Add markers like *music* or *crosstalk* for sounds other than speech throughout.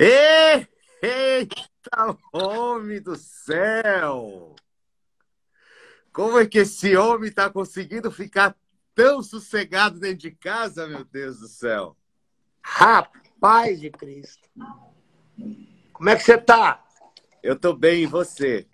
Eita, homem do céu! Como é que esse homem está conseguindo ficar tão sossegado dentro de casa, meu Deus do céu? Rapaz de Cristo! Como é que você tá? Eu tô bem, e você?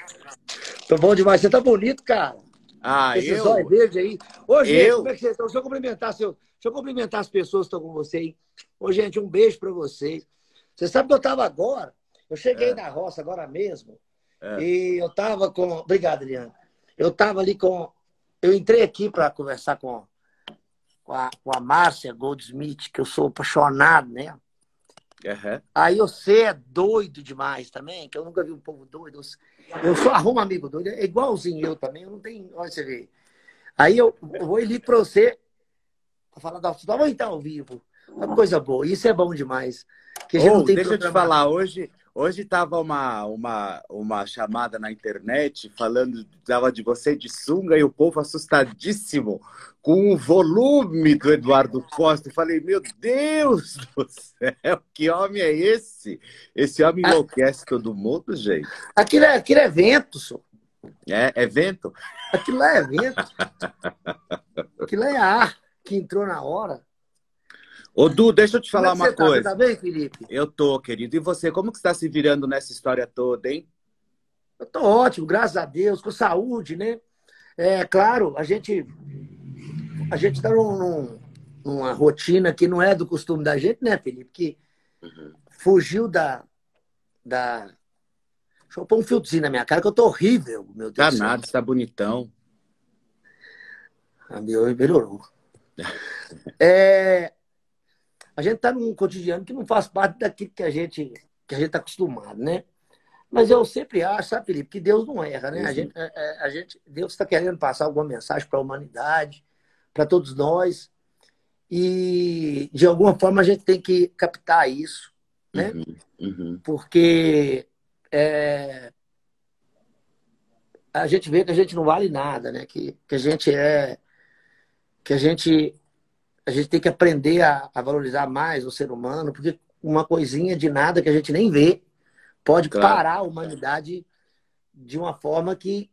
Tô bom demais. Você tá bonito, cara. Ah, Esses eu? olhos verdes aí. Ô, gente, Eu? como é que vocês estão? Deixa eu cumprimentar, seu... Deixa eu cumprimentar as pessoas que estão com você aí. Ô, gente, um beijo pra vocês. Você sabe que eu tava agora? Eu cheguei É. na roça agora mesmo. É. E eu tava com. Obrigado, Adriano. Eu tava ali com. Eu entrei aqui para conversar com, com, a, com a Márcia Goldsmith, que eu sou apaixonado, né? Aham. Aí você é doido demais também, que eu nunca vi um povo doido. Eu só arrumo amigo doido, é igualzinho eu também, eu não tenho. Olha você vê. Aí eu, eu vou ali para você falar da futebol, vamos então ao vivo. Uma coisa boa, isso é bom demais. Que Ô, não tem deixa eu te falar, hoje hoje tava uma, uma, uma chamada na internet falando tava de você de sunga e o povo assustadíssimo com o volume do Eduardo Costa. Eu falei, meu Deus *laughs* do céu, que homem é esse? Esse homem enlouquece todo mundo, gente. Aquilo é, aquilo é vento, só. É, é vento? Aquilo lá é vento. *laughs* Aquilo é ar que entrou na hora. Ô, Du, deixa eu te falar Como é uma você tá? Você coisa. tá bem, Felipe? Eu tô, querido. E você, como que está se virando nessa história toda, hein? Eu tô ótimo, graças a Deus, com saúde, né? É claro, a gente a gente tá num, num- numa rotina que não é do costume da gente, né, Felipe? Que fugiu da, da. Deixa eu pôr um filtrozinho na minha cara, que eu tô horrível, meu Deus. Tá céu. nada, está bonitão. Ah, meu, melhorou. *laughs* É, a gente está num cotidiano que não faz parte daquilo que a gente que a gente está acostumado, né? Mas eu sempre acho, sabe, Felipe, que Deus não erra, né? A Uhum. gente, é, é, a gente, Deus está querendo passar alguma mensagem para a humanidade, para todos nós, e de alguma forma a gente tem que captar isso, né? Uhum, uhum. porque é, a gente vê que a gente não vale nada, né? Que, que a gente é que a gente a gente tem que aprender a, a valorizar mais o ser humano, porque uma coisinha de nada que a gente nem vê pode Claro. parar a humanidade de uma forma que,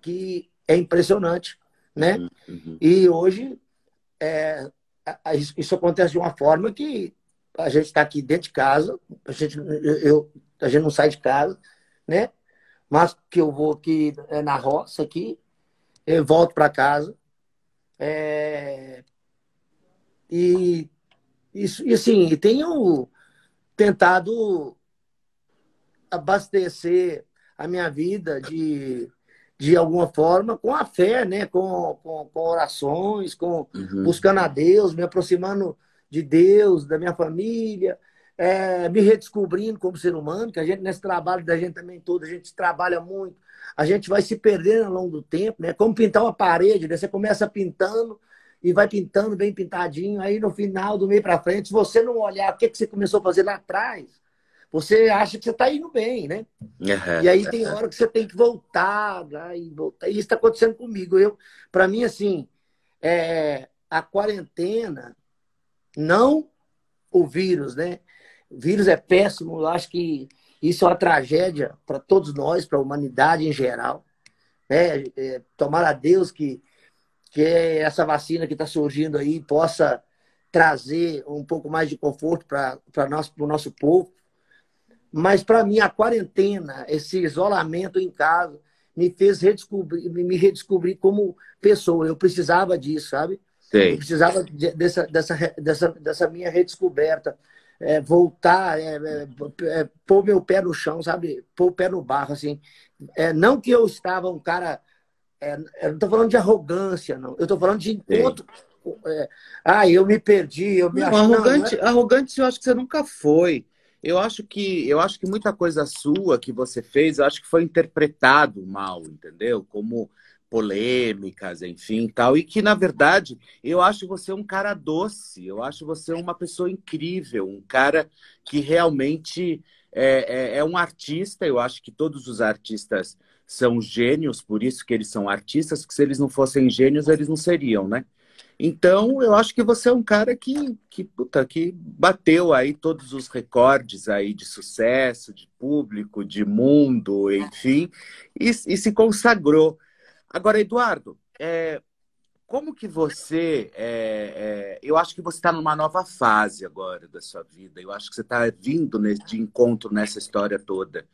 que é impressionante, né? Uhum. E hoje é, isso acontece de uma forma que a gente está aqui dentro de casa, a gente, eu, eu- a gente não sai de casa, né? Mas que eu vou aqui é, na roça aqui, eu volto para casa. é, e, isso, e assim, e tenho tentado abastecer a minha vida de, de alguma forma com a fé, né? Com, com, com orações, com, Uhum. buscando a Deus, me aproximando de Deus, da minha família, é, me redescobrindo como ser humano, que a gente, nesse trabalho da gente também todo, a gente trabalha muito, a gente vai se perdendo ao longo do tempo, né? Como pintar uma parede, né? Você começa pintando e vai pintando bem pintadinho, aí no final, do meio para frente, se você não olhar o que, que você começou a fazer lá atrás, você acha que você está indo bem, né? Uhum. E aí tem hora que você tem que voltar, né? e voltar. E isso está acontecendo comigo. Eu, para mim, assim, é, a quarentena, não o vírus, né? O vírus é péssimo. Eu acho que isso é uma tragédia para todos nós, para a humanidade em geral. Né? É, tomara a Deus que, que essa vacina que está surgindo aí possa trazer um pouco mais de conforto para o nosso povo. Mas para mim a quarentena, esse isolamento em casa, me fez redescobrir, me redescobrir como pessoa. Eu precisava disso, sabe? Eu Sei. precisava de- dessa, dessa, dessa, dessa minha redescoberta. É, voltar, é, é, é, pôr meu pé no chão, sabe? Pôr o pé no barro, assim. É, não que eu estava um cara. É, eu não estou falando de arrogância, não. Eu estou falando de encontro. é, ah, eu me perdi, eu me Não, acho. não, não é- arrogante, arrogante eu acho que você nunca foi. Eu acho que eu acho que muita coisa sua que você fez, eu acho que foi interpretado mal, entendeu? Como polêmicas, enfim, tal. E que na verdade, eu acho você um cara doce. Eu acho você uma pessoa incrível, um cara que realmente é, é, é um artista. Eu acho que todos os artistas são gênios, por isso que eles são artistas, que se eles não fossem gênios, eles não seriam, né? Então, eu acho que você é um cara que, que, puta, que bateu aí todos os recordes aí de sucesso, de público, de mundo, enfim, e, e se consagrou. Agora, Eduardo, é, como que você. É, é, eu acho que você está numa nova fase agora da sua vida. Eu acho que você está vindo de encontro nessa história toda.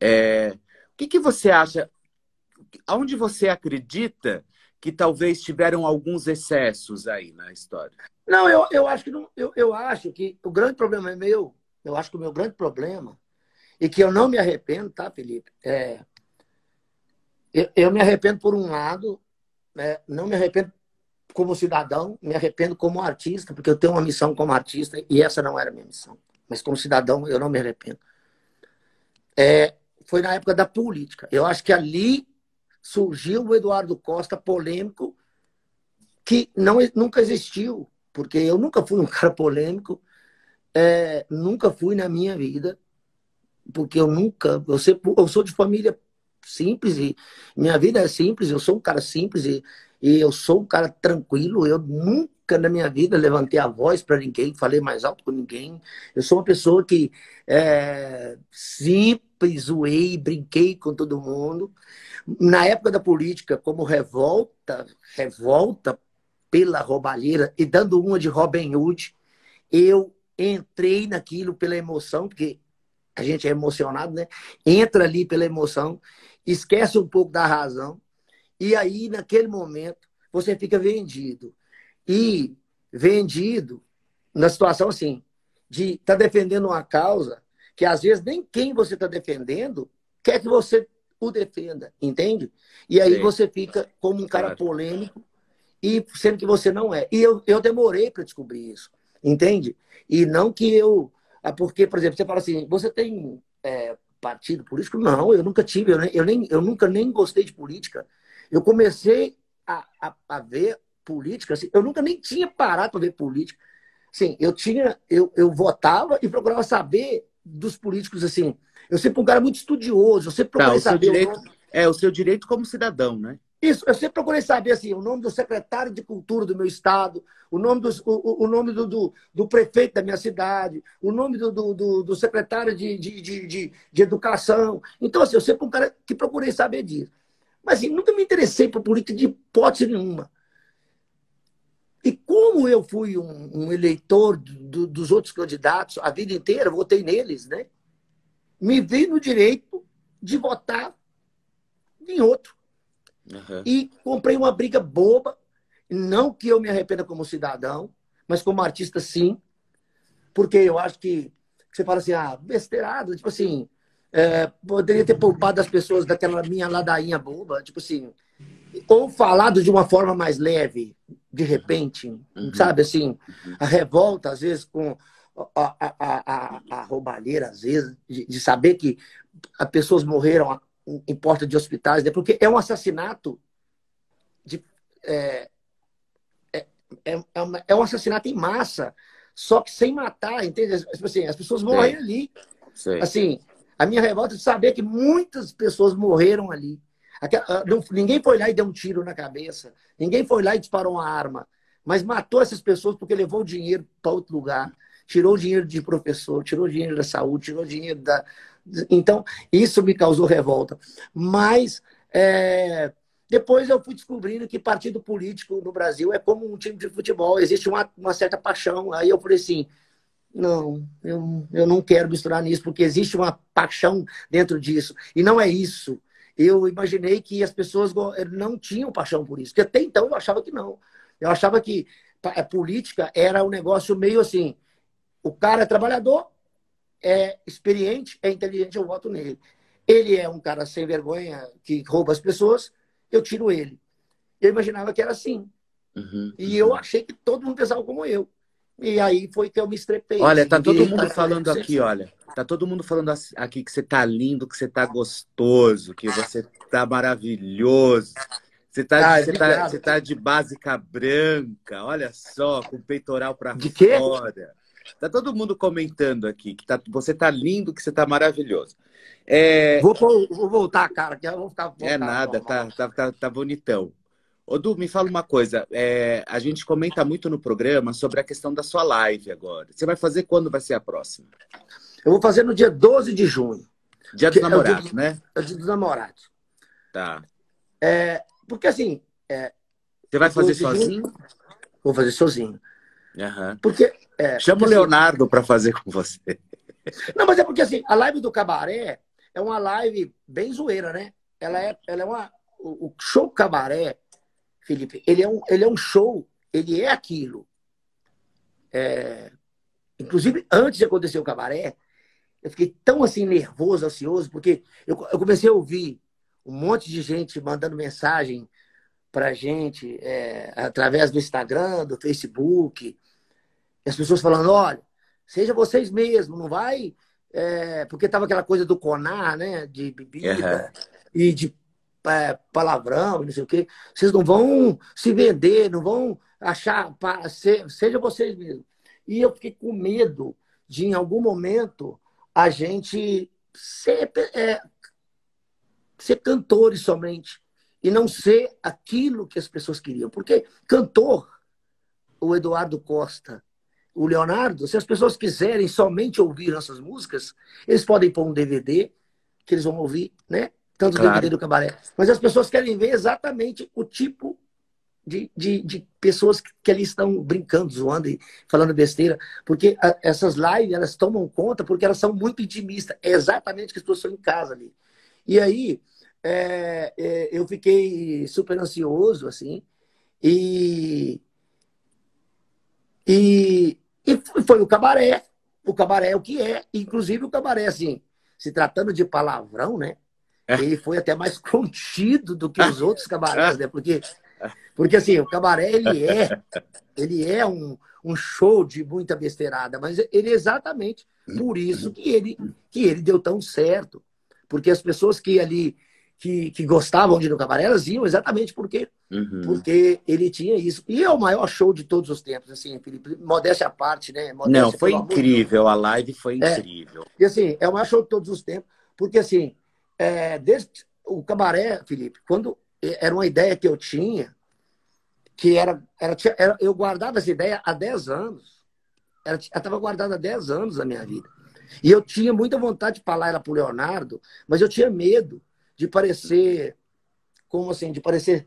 É, que, que você acha? Aonde você acredita que talvez tiveram alguns excessos aí na história? Não, eu, eu acho que não, eu, eu acho que o grande problema é meu. Eu acho que o meu grande problema e que eu não me arrependo, tá, Felipe? É, eu, eu me arrependo por um lado, né? não me arrependo como cidadão, me arrependo como artista, porque eu tenho uma missão como artista e essa não era a minha missão. Mas como cidadão, eu não me arrependo. É, foi na época da política. Eu acho que ali surgiu o Eduardo Costa polêmico, que não, nunca existiu, porque eu nunca fui um *laughs* cara polêmico, é, nunca fui na minha vida, porque eu nunca. Eu, sempre, eu sou de família simples e minha vida é simples, eu sou um cara simples e, e eu sou um cara tranquilo, eu nunca na minha vida levantei a voz para ninguém, falei mais alto com ninguém. Eu sou uma pessoa que é, simples, zoei, brinquei com todo mundo. Na época da política, como revolta, revolta pela roubalheira e dando uma de Robin Hood, eu entrei naquilo pela emoção, porque a gente é emocionado, né? Entra ali pela emoção esquece um pouco da razão, e aí, naquele momento, você fica vendido. E vendido na situação assim, de estar tá defendendo uma causa que às vezes nem quem você está defendendo quer que você o defenda, entende? E aí Sim. você fica como um cara polêmico, e sendo que você não é. E eu, eu demorei para descobrir isso, entende? E não que eu. Ah, porque, por exemplo, você fala assim, você tem é, partido político? Não, eu nunca tive, eu, nem, eu, nem, eu nunca nem gostei de política. Eu comecei a, a, a ver política, assim, eu nunca nem tinha parado para ver política. Sim, eu tinha, eu, eu votava e procurava saber dos políticos, assim. Eu sempre um cara muito estudioso, eu sempre procurei tá, saber. Direito, o é o seu direito como cidadão, né? Isso, eu sempre procurei saber assim, o nome do secretário de cultura do meu estado, o nome do, o, o nome do, do, do, prefeito da minha cidade, o nome do, do, do secretário de, de, de, de, educação. Então, assim, eu sempre um cara que procurei saber disso. Mas assim, nunca me interessei por política de hipótese nenhuma. E como eu fui um, um eleitor do, dos outros candidatos a vida inteira, votei neles, né? Me vi no direito de votar em outro. Uhum. E comprei uma briga boba. Não que eu me arrependa como cidadão, mas como artista, sim. Porque eu acho que, você fala assim, ah, besteirado, tipo assim, é, poderia ter poupado as pessoas daquela minha ladainha boba, tipo assim, ou falado de uma forma mais leve, de repente, uhum. sabe assim, a revolta, às vezes, com a, a, a, a roubalheira, às vezes, de, de saber que as pessoas morreram em porta de hospitais, né? porque é um assassinato de, é, é, é, é, uma, é, um assassinato em massa, só que sem matar, entende? Tipo assim, as pessoas morrem ali. Assim, a minha revolta é de saber que muitas pessoas morreram ali. Ah, ninguém foi lá e deu um tiro na cabeça, ninguém foi lá e disparou uma arma, mas matou essas pessoas porque levou o dinheiro para outro lugar, tirou o dinheiro de professor, tirou o dinheiro da saúde, tirou o dinheiro da, então, isso me causou revolta. Mas é, depois eu fui descobrindo que partido político no Brasil é como um time de futebol, existe uma, uma certa paixão. Aí eu falei assim: não, eu, eu não quero misturar nisso, porque existe uma paixão dentro disso. E não é isso. Eu imaginei que as pessoas não tinham paixão por isso, porque até então eu achava que não. Eu achava que a política era um negócio meio assim: o cara é trabalhador, é experiente, é inteligente, eu voto nele. Ele é um cara sem vergonha, que rouba as pessoas, eu tiro ele. Eu imaginava que era assim. Uhum, e uhum. eu achei que todo mundo pensava como eu. E aí foi que eu me estrepei. Olha, tá todo mundo falando aqui, olha. Tá todo mundo falando aqui que você tá lindo, que você tá gostoso, que você tá maravilhoso. Você tá, ah, você, tá, você tá de básica branca, olha só, com o peitoral para fora. Tá todo mundo comentando aqui que tá, você tá lindo, que você tá maravilhoso. É... Vou, vou, voltar, cara, que eu vou ficar. é nada, tá, tá, tá, tá bonitão. Ô, Du, me fala uma coisa. É, a gente comenta muito no programa sobre a questão da sua live agora. Você vai fazer quando vai ser a próxima? Eu vou fazer no dia 12 de junho. Dia dos namorados, é né? É o dia dos namorados. Tá. É, porque assim. É, Você vai fazer sozinho? Junho, vou fazer sozinho. Uhum. Porque, é, Chama porque, o assim, Leonardo assim, para fazer com você. Não, mas é porque assim, a live do cabaré é uma live bem zoeira, né? Ela é, ela é uma. O show cabaré, Felipe, ele é um, ele é um show, ele é aquilo. É, inclusive, antes de acontecer o cabaré, eu fiquei tão assim nervoso, ansioso, porque eu, eu comecei a ouvir um monte de gente mandando mensagem pra gente é, através do Instagram, do Facebook. E as pessoas falando, olha, seja vocês mesmos, não vai. É, porque tava aquela coisa do conar, né? De bebida uhum. e de é, palavrão, não sei o quê. Vocês não vão se vender, não vão achar. Seja vocês mesmos. E eu fiquei com medo de, em algum momento, a gente ser, é, ser cantores somente e não ser aquilo que as pessoas queriam. Porque cantor, o Eduardo Costa, o Leonardo, se as pessoas quiserem somente ouvir nossas músicas, eles podem pôr um DVD que eles vão ouvir, né? Tanto o DVD do cabaré. Mas as pessoas querem ver exatamente o tipo de, de, de, pessoas que ali estão brincando, zoando e falando besteira. Porque a, essas lives, elas tomam conta porque elas são muito intimistas. É exatamente que as pessoas estão em casa ali. E aí, é, é, eu fiquei super ansioso, assim, e, e, e foi o cabaré. O cabaré é o que é. Inclusive o cabaré, assim, se tratando de palavrão, né? É. Ele foi até mais *laughs* contido do que os outros cabarés, né? Porque porque assim, o cabaré ele é, ele é um, um show de muita besteirada, mas ele é exatamente por isso que ele, que ele deu tão certo. Porque as pessoas que ali que, que gostavam de ir no cabaré, elas iam exatamente porque, uhum. porque ele tinha isso. E é o maior show de todos os tempos, assim, Felipe, modéstia à parte, né? Modéstia, Não, foi incrível, a live foi é. incrível. E assim, é o maior show de todos os tempos, porque assim, é, desde o cabaré, Felipe, quando era uma ideia que eu tinha, que era, era, era eu guardava essa ideia há 10 anos. Ela estava guardada há 10 anos na minha vida. E eu tinha muita vontade de falar ela para o Leonardo, mas eu tinha medo de parecer, como assim, de parecer,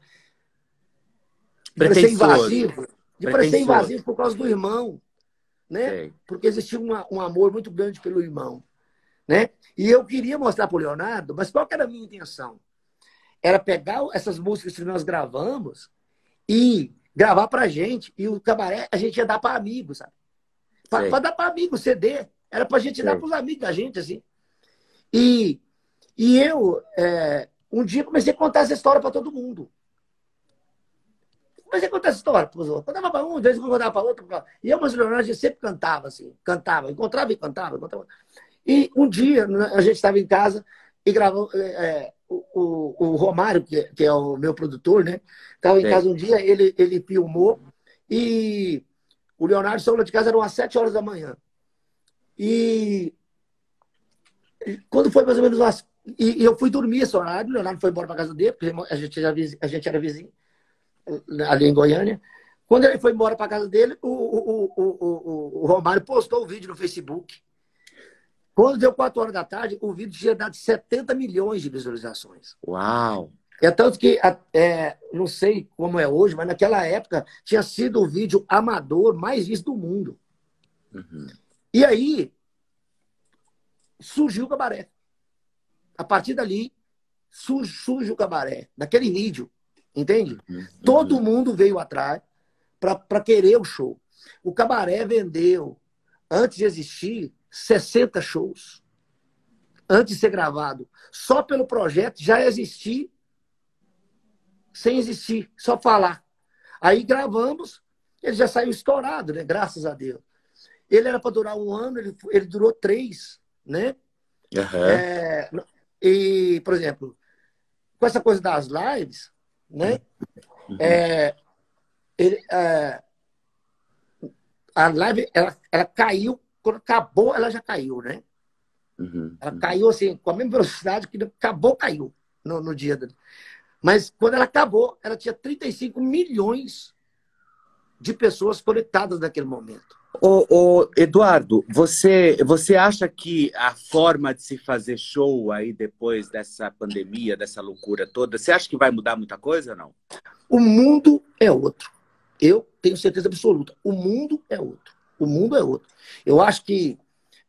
de parecer invasivo. De parecer invasivo por causa do irmão. Né? Porque existia uma, um amor muito grande pelo irmão. Né? E eu queria mostrar para o Leonardo, mas qual era a minha intenção? Era pegar essas músicas que nós gravamos e gravar pra gente. E o cabaré a gente ia dar para amigos, sabe? Para dar para amigos, CD. Era pra gente Sei. dar pros amigos da gente, assim. E, e eu, é, um dia, comecei a contar essa história para todo mundo. Comecei a contar essa história para os outros. Contava para um, vezes contava para outro. E eu, mas o Leonardo, a gente sempre cantava, assim. Cantava, encontrava e cantava, encontrava. E um dia, né, a gente estava em casa e gravou. É, é o, o, Romário, que, que, é o meu produtor, né? Estava em casa um dia, ele, ele filmou e o Leonardo saiu de casa, eram às 7 horas da manhã. E quando foi mais ou menos umas. E, eu fui dormir esse horário, o Leonardo foi embora para casa dele, porque a gente, era, a gente era vizinho, ali em Goiânia. Quando ele foi embora para casa dele, o, o, o, o, Romário postou o vídeo no Facebook. Quando deu 4 horas da tarde, o vídeo tinha dado 70 milhões de visualizações. Uau! É tanto que, é, não sei como é hoje, mas naquela época tinha sido o vídeo amador mais visto do mundo. Uhum. E aí surgiu o cabaré. A partir dali surge, surge o cabaré, naquele vídeo, entende? Uhum. Todo mundo veio atrás para querer o show. O cabaré vendeu, antes de existir, 60 shows. Antes de ser gravado. Só pelo projeto já existir sem existir, só falar. Aí gravamos, ele já saiu estourado, né? Graças a Deus. Ele era para durar um ano, ele, ele durou três, né? Uhum. É, e, por exemplo, com essa coisa das lives, né? Uhum. É, ele, é, a live, ela, ela caiu, quando acabou, ela já caiu, né? Uhum. Ela caiu assim, com a mesma velocidade que acabou, caiu no, no dia. Mas quando ela acabou, ela tinha 35 milhões de pessoas conectadas naquele momento. Ô, ô, Eduardo, você, você acha que a forma de se fazer show aí depois dessa pandemia, dessa loucura toda, você acha que vai mudar muita coisa ou não? O mundo é outro. Eu tenho certeza absoluta. O mundo é outro. O mundo é outro. Eu acho que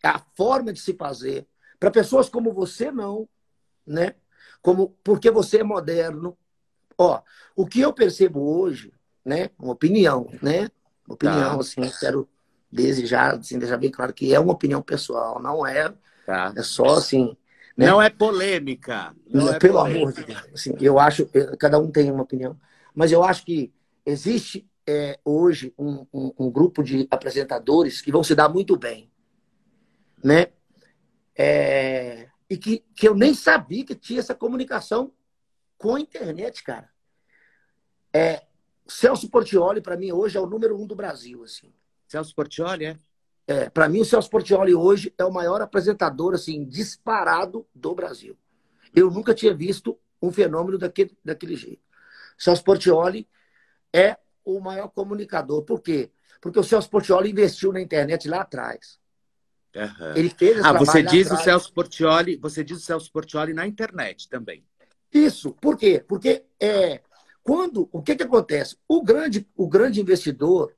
a forma de se fazer, para pessoas como você, não, né? Como, porque você é moderno. Ó, o que eu percebo hoje, né? Uma opinião, né? Uma opinião, tá. assim, quero desejar, assim, deixar bem claro que é uma opinião pessoal, não é. Tá. É só assim. Né? Não é polêmica. Não é pelo polêmica. amor de Deus. Assim, eu acho, cada um tem uma opinião, mas eu acho que existe é, hoje um, um, um, grupo de apresentadores que vão se dar muito bem, né? É, e que, que eu nem sabia que tinha essa comunicação com a internet, cara. É, Celso Portioli, para mim, hoje é o número um do Brasil, assim. Celso Portioli, é? É, para mim o Celso Portioli hoje é o maior apresentador, assim, disparado do Brasil. Eu nunca tinha visto um fenômeno daquele, daquele jeito. Celso Portioli é o maior comunicador. Por quê? Porque o Celso Portioli investiu na internet lá atrás. Uhum. Ele fez esse Ah, você diz o Celso Portioli, você diz o Celso Portioli na internet também. Isso. Por quê? Porque é, quando o que, que acontece? O grande, o grande investidor,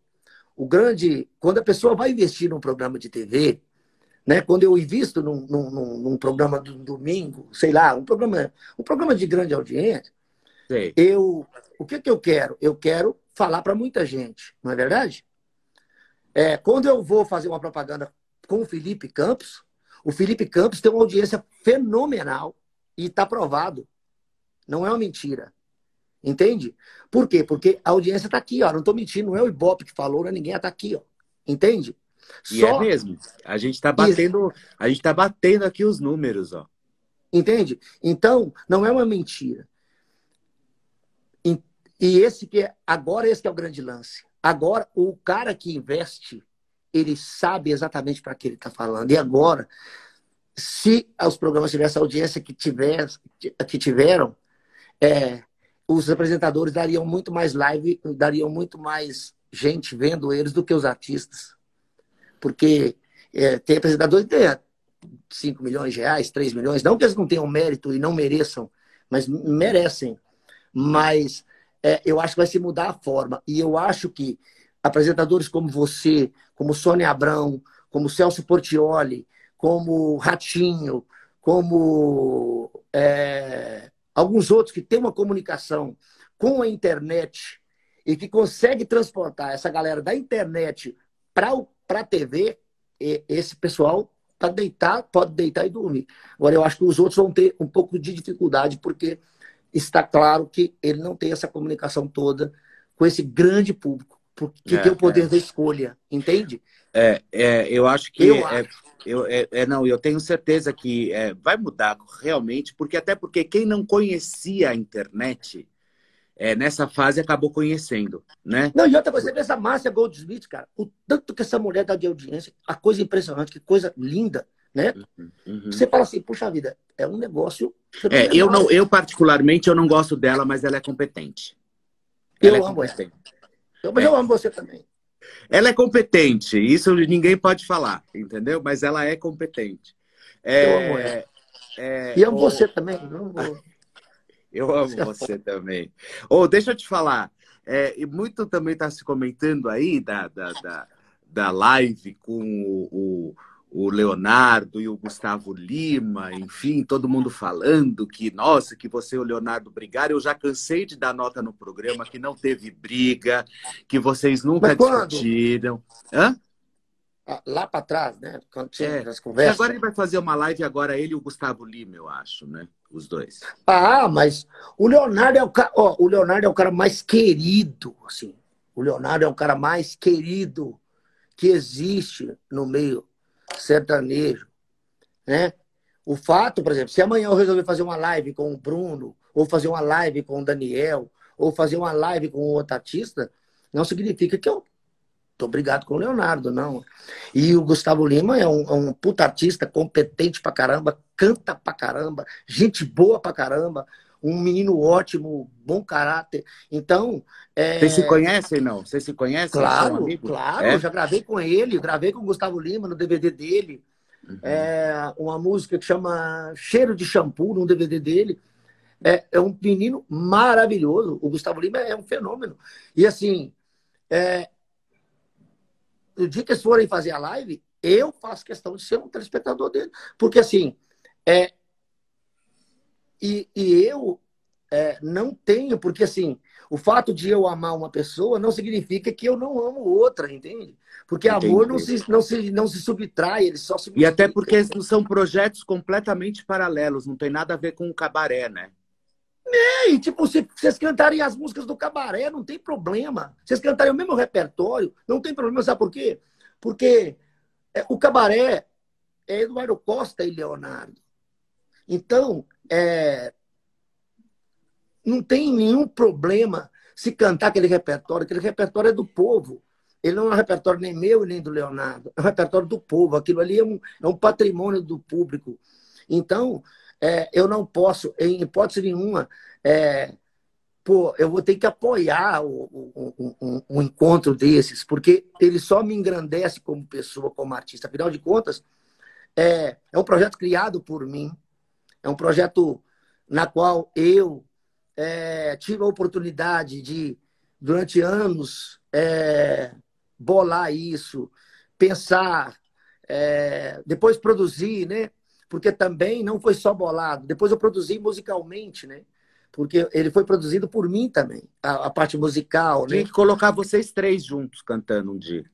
o grande. Quando a pessoa vai investir num programa de TV, né? Quando eu invisto num, num, num programa do domingo, sei lá, um programa, um programa de grande audiência, Sei. eu o que, que eu quero? Eu quero falar para muita gente, não é verdade? É, quando eu vou fazer uma propaganda com o Felipe Campos, o Felipe Campos tem uma audiência fenomenal e está provado. Não é uma mentira. Entende? Por quê? Porque a audiência está aqui, ó. Não estou mentindo, não é o Ibope que falou, não é ninguém, está aqui, ó. Entende? E Só... é mesmo. A gente está batendo, a gente tá batendo aqui os números, ó. Entende? Então, não é uma mentira. E esse que é, agora esse que é o grande lance. Agora, o cara que investe, ele sabe exatamente para que ele está falando. E agora, se os programas tivessem audiência que, que tiveram, é, os apresentadores dariam muito mais live, dariam muito mais gente vendo eles do que os artistas. Porque é, tem apresentadores que têm 5 milhões de reais, 3 milhões, não que eles não tenham mérito e não mereçam, mas merecem. Mas é, eu acho que vai se mudar a forma. E eu acho que apresentadores como você, como Sônia Abrão, como Celso Portioli, como Ratinho, como é, alguns outros que têm uma comunicação com a internet e que consegue transportar essa galera da internet para a TV, esse pessoal para deitar, pode deitar e dormir. Agora, eu acho que os outros vão ter um pouco de dificuldade, porque está claro que ele não tem essa comunicação toda com esse grande público, porque é, tem o poder é. da escolha, entende? É, é eu acho que eu é, acho. Eu, é, é, não, eu tenho certeza que é, vai mudar realmente, porque até porque quem não conhecia a internet é, nessa fase acabou conhecendo, né? Não, e outra coisa, você vê essa Márcia Goldsmith, cara, o tanto que essa mulher dá de audiência, a coisa impressionante, que coisa linda, né? Uhum. Você fala assim, puxa vida, é um negócio. É, eu não, eu particularmente eu não gosto dela, mas ela é competente. Ela eu é amo competente. ela. mas eu amo você também. Ela é competente, isso ninguém pode falar, entendeu? Mas ela é competente. É, eu amo ela. É, e amo ou... você também. Não vou... *laughs* Eu amo você também. Ou oh, deixa eu te falar, é, e muito também está se comentando aí da, da, da, da live com o, o o Leonardo e o Gustavo Lima, enfim, todo mundo falando que, nossa, que você e o Leonardo brigaram. Eu já cansei de dar nota no programa que não teve briga, que vocês nunca discutiram. Hã? Ah, lá para trás, né? Quando tinha é. as conversas. agora ele vai fazer uma live agora, ele e o Gustavo Lima, eu acho, né? Os dois. Ah, mas o Leonardo é o cara, ó, o Leonardo é o cara mais querido, assim. O Leonardo é o cara mais querido que existe no meio sertanejo, né? O fato, por exemplo, se amanhã eu resolver fazer uma live com o Bruno, ou fazer uma live com o Daniel, ou fazer uma live com outro artista, não significa que eu tô obrigado com o Leonardo, não. E o Gustavo Lima é um, é um puta artista, competente pra caramba, canta pra caramba, gente boa pra caramba. Um menino ótimo, bom caráter. Então. É... Vocês se conhecem, não? Vocês se conhecem? Claro, claro. É? Eu já gravei com ele, gravei com o Gustavo Lima no DVD dele. Uhum. É, uma música que chama Cheiro de Shampoo, no DVD dele. É, é um menino maravilhoso. O Gustavo Lima é um fenômeno. E assim, é, no dia que eles forem fazer a live, eu faço questão de ser um telespectador dele. Porque assim, é, e, e eu é, não tenho, porque assim, o fato de eu amar uma pessoa não significa que eu não amo outra, entende? Porque Entendi. amor não se, não, se, não se subtrai, ele só se. E até porque são projetos completamente paralelos, não tem nada a ver com o cabaré, né? É, e tipo, se vocês cantarem as músicas do cabaré, não tem problema. Vocês cantarem o mesmo repertório, não tem problema. Sabe por quê? Porque é, o cabaré é Eduardo Costa e Leonardo. Então, é, não tem nenhum problema se cantar aquele repertório. Aquele repertório é do povo. Ele não é um repertório nem meu nem do Leonardo. É um repertório do povo. Aquilo ali é um, é um patrimônio do público. Então, é, eu não posso, em hipótese nenhuma, é, pô, eu vou ter que apoiar o, o, um, um, encontro desses, porque ele só me engrandece como pessoa, como artista. Afinal de contas, é, é um projeto criado por mim, é um projeto na qual eu é, tive a oportunidade de, durante anos, é, bolar isso, pensar, é, depois produzir, né? Porque também não foi só bolado. Depois eu produzi musicalmente, né? Porque ele foi produzido por mim também, a, a parte musical, Tinha né? que colocar vocês três juntos cantando um dia.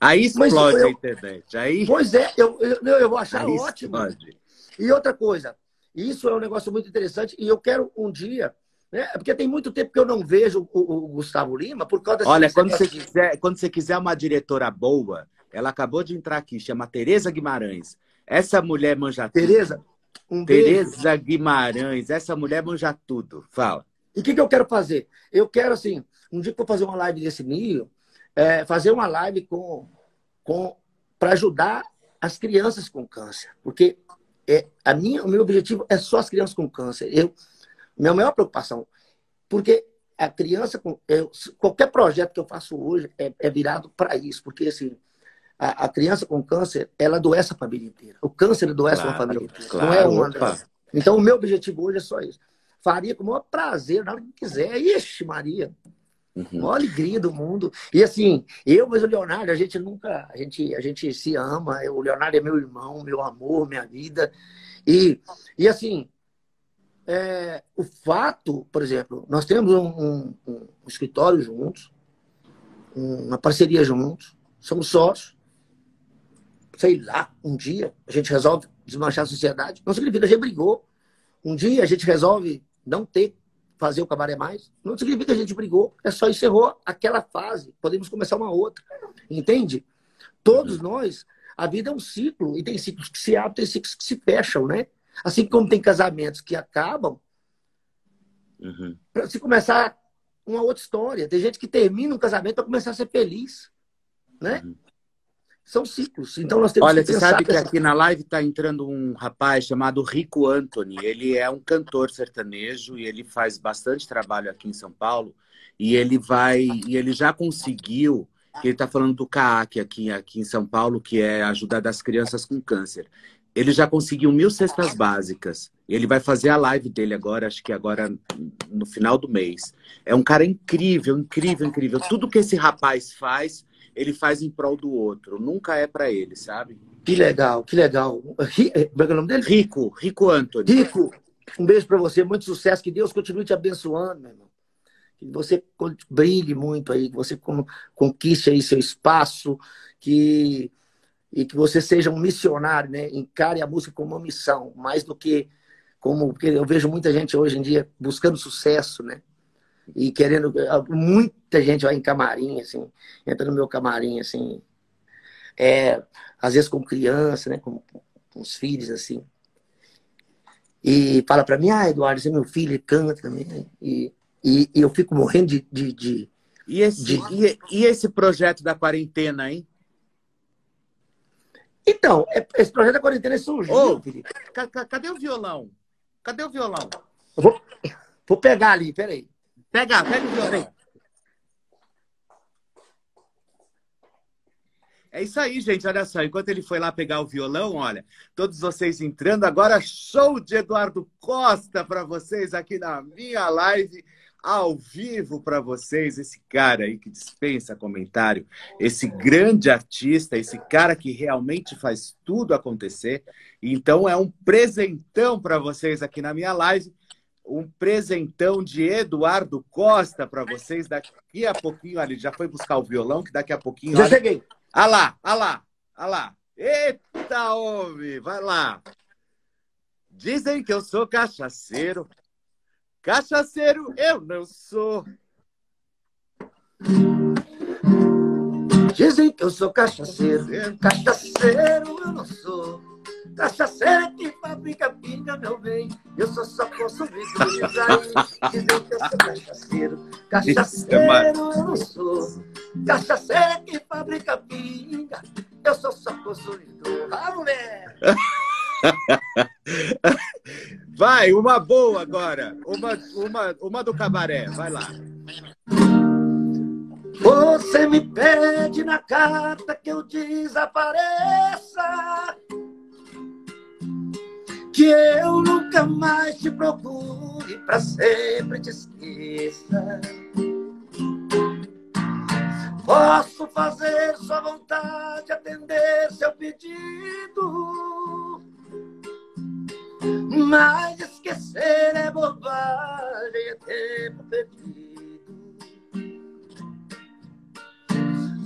Aí explode eu, a internet. Aí... Pois é, eu, eu, eu vou achar Aí ótimo. Explode. E outra coisa, isso é um negócio muito interessante e eu quero um dia né? Porque tem muito tempo que eu não vejo o, o Gustavo Lima por causa Olha, quando você, quiser, quando você quiser uma diretora boa, ela acabou de entrar aqui, chama Tereza Guimarães. Essa mulher manja Tereza, um Tereza beijo. Guimarães, essa mulher manja tudo. Fala. E o que, que, eu quero fazer? Eu quero, assim, um dia que eu vou fazer uma live desse nível, é, fazer uma live com, com para ajudar as crianças com câncer. Porque é, a minha, o meu objetivo é só as crianças com câncer. Eu, minha maior preocupação. Porque a criança, eu, qualquer projeto que eu faço hoje é, é virado para isso. Porque assim, a, a, criança com câncer, ela adoece a família inteira. O câncer adoece claro, uma família inteira. Claro, não é uma. Então, o meu objetivo hoje é só isso. Faria com o maior prazer, na hora que quiser. Ixi, Maria. Uhum. Maior alegria do mundo. E assim, eu, mas o Leonardo, a gente nunca. A gente, a gente se ama. O Leonardo é meu irmão, meu amor, minha vida. E, e assim, é, o fato, por exemplo, nós temos um, um, um, escritório juntos, uma parceria juntos, somos sócios. Sei lá, um dia a gente resolve desmanchar a sociedade. Não significa que a gente brigou. Um dia a gente resolve não ter, fazer o cabaré mais. Não significa que a gente brigou. É só encerrou aquela fase. Podemos começar uma outra. Entende? Todos nós, a vida é um ciclo. E tem ciclos que se abrem, tem ciclos que se fecham, né? Assim como tem casamentos que acabam, uhum. para se começar uma outra história. Tem gente que termina um casamento para começar a ser feliz. Né? Uhum. São ciclos. Então nós temos Olha, que você sabe que aqui na live está entrando um rapaz chamado Rico Anthony. Ele é um cantor sertanejo e ele faz bastante trabalho aqui em São Paulo. E ele vai, e ele já conseguiu ele está falando do CAAC aqui, aqui em São Paulo, que é ajudar das crianças com câncer ele já conseguiu mil cestas básicas. Ele vai fazer a live dele agora, acho que agora no final do mês. É um cara incrível, incrível, incrível. Tudo que esse rapaz faz, ele faz em prol do outro. Nunca é para ele, sabe? Que legal, que legal. É, como é o nome dele? Rico, Rico Anthony. Rico, um beijo para você, muito sucesso. Que Deus continue te abençoando, meu irmão. Que você brilhe muito aí, que você conquiste aí seu espaço, que e que você seja um missionário, né? Encare a música como uma missão, mais do que como porque eu vejo muita gente hoje em dia buscando sucesso, né? E querendo muita gente vai em camarim assim, entra no meu camarim assim, é, às vezes com criança, né, com, com os filhos assim. E fala para mim: "Ah, Eduardo, você é meu filho, ele canta também". E, e, e eu fico morrendo de, de, de e esse, de... E, e esse projeto da quarentena, hein? Então, é, esse projeto da quarentena surgiu, Ô, Felipe. Cadê o violão? Cadê o violão? Vou, vou pegar ali, peraí. Pega, pega o violão. É isso aí, gente. Olha só, enquanto ele foi lá pegar o violão, olha, todos vocês entrando agora, show de Eduardo Costa para vocês aqui na minha live ao vivo para vocês, esse cara aí que dispensa comentário, esse grande artista, esse cara que realmente faz tudo acontecer. Então é um presentão para vocês aqui na minha live, um presentão de Eduardo Costa para vocês daqui a pouquinho, ali já foi buscar o violão que daqui a pouquinho. Já olha... cheguei. Ah lá, ah lá, ah lá. Eita, homem, vai lá. Dizem que eu sou cachaceiro, Cachaceiro eu não sou. Dizem que eu sou cachaceiro, cachaceiro eu não sou. Cachaceiro é que fabrica pinga, meu bem. Eu sou só consumidor. Dizem que eu sou cachaceiro, cachaceiro eu não sou. Cachaceiro é que fabrica pinga. Eu sou só consumidor. Ah, mulher! *laughs* Vai, uma boa agora. Uma, uma, uma do cabaré. Vai lá. Você me pede na carta que eu desapareça. Que eu nunca mais te procure, para sempre te esqueça. Posso fazer sua vontade, atender seu pedido mas esquecer é bobagem, é tempo perdido.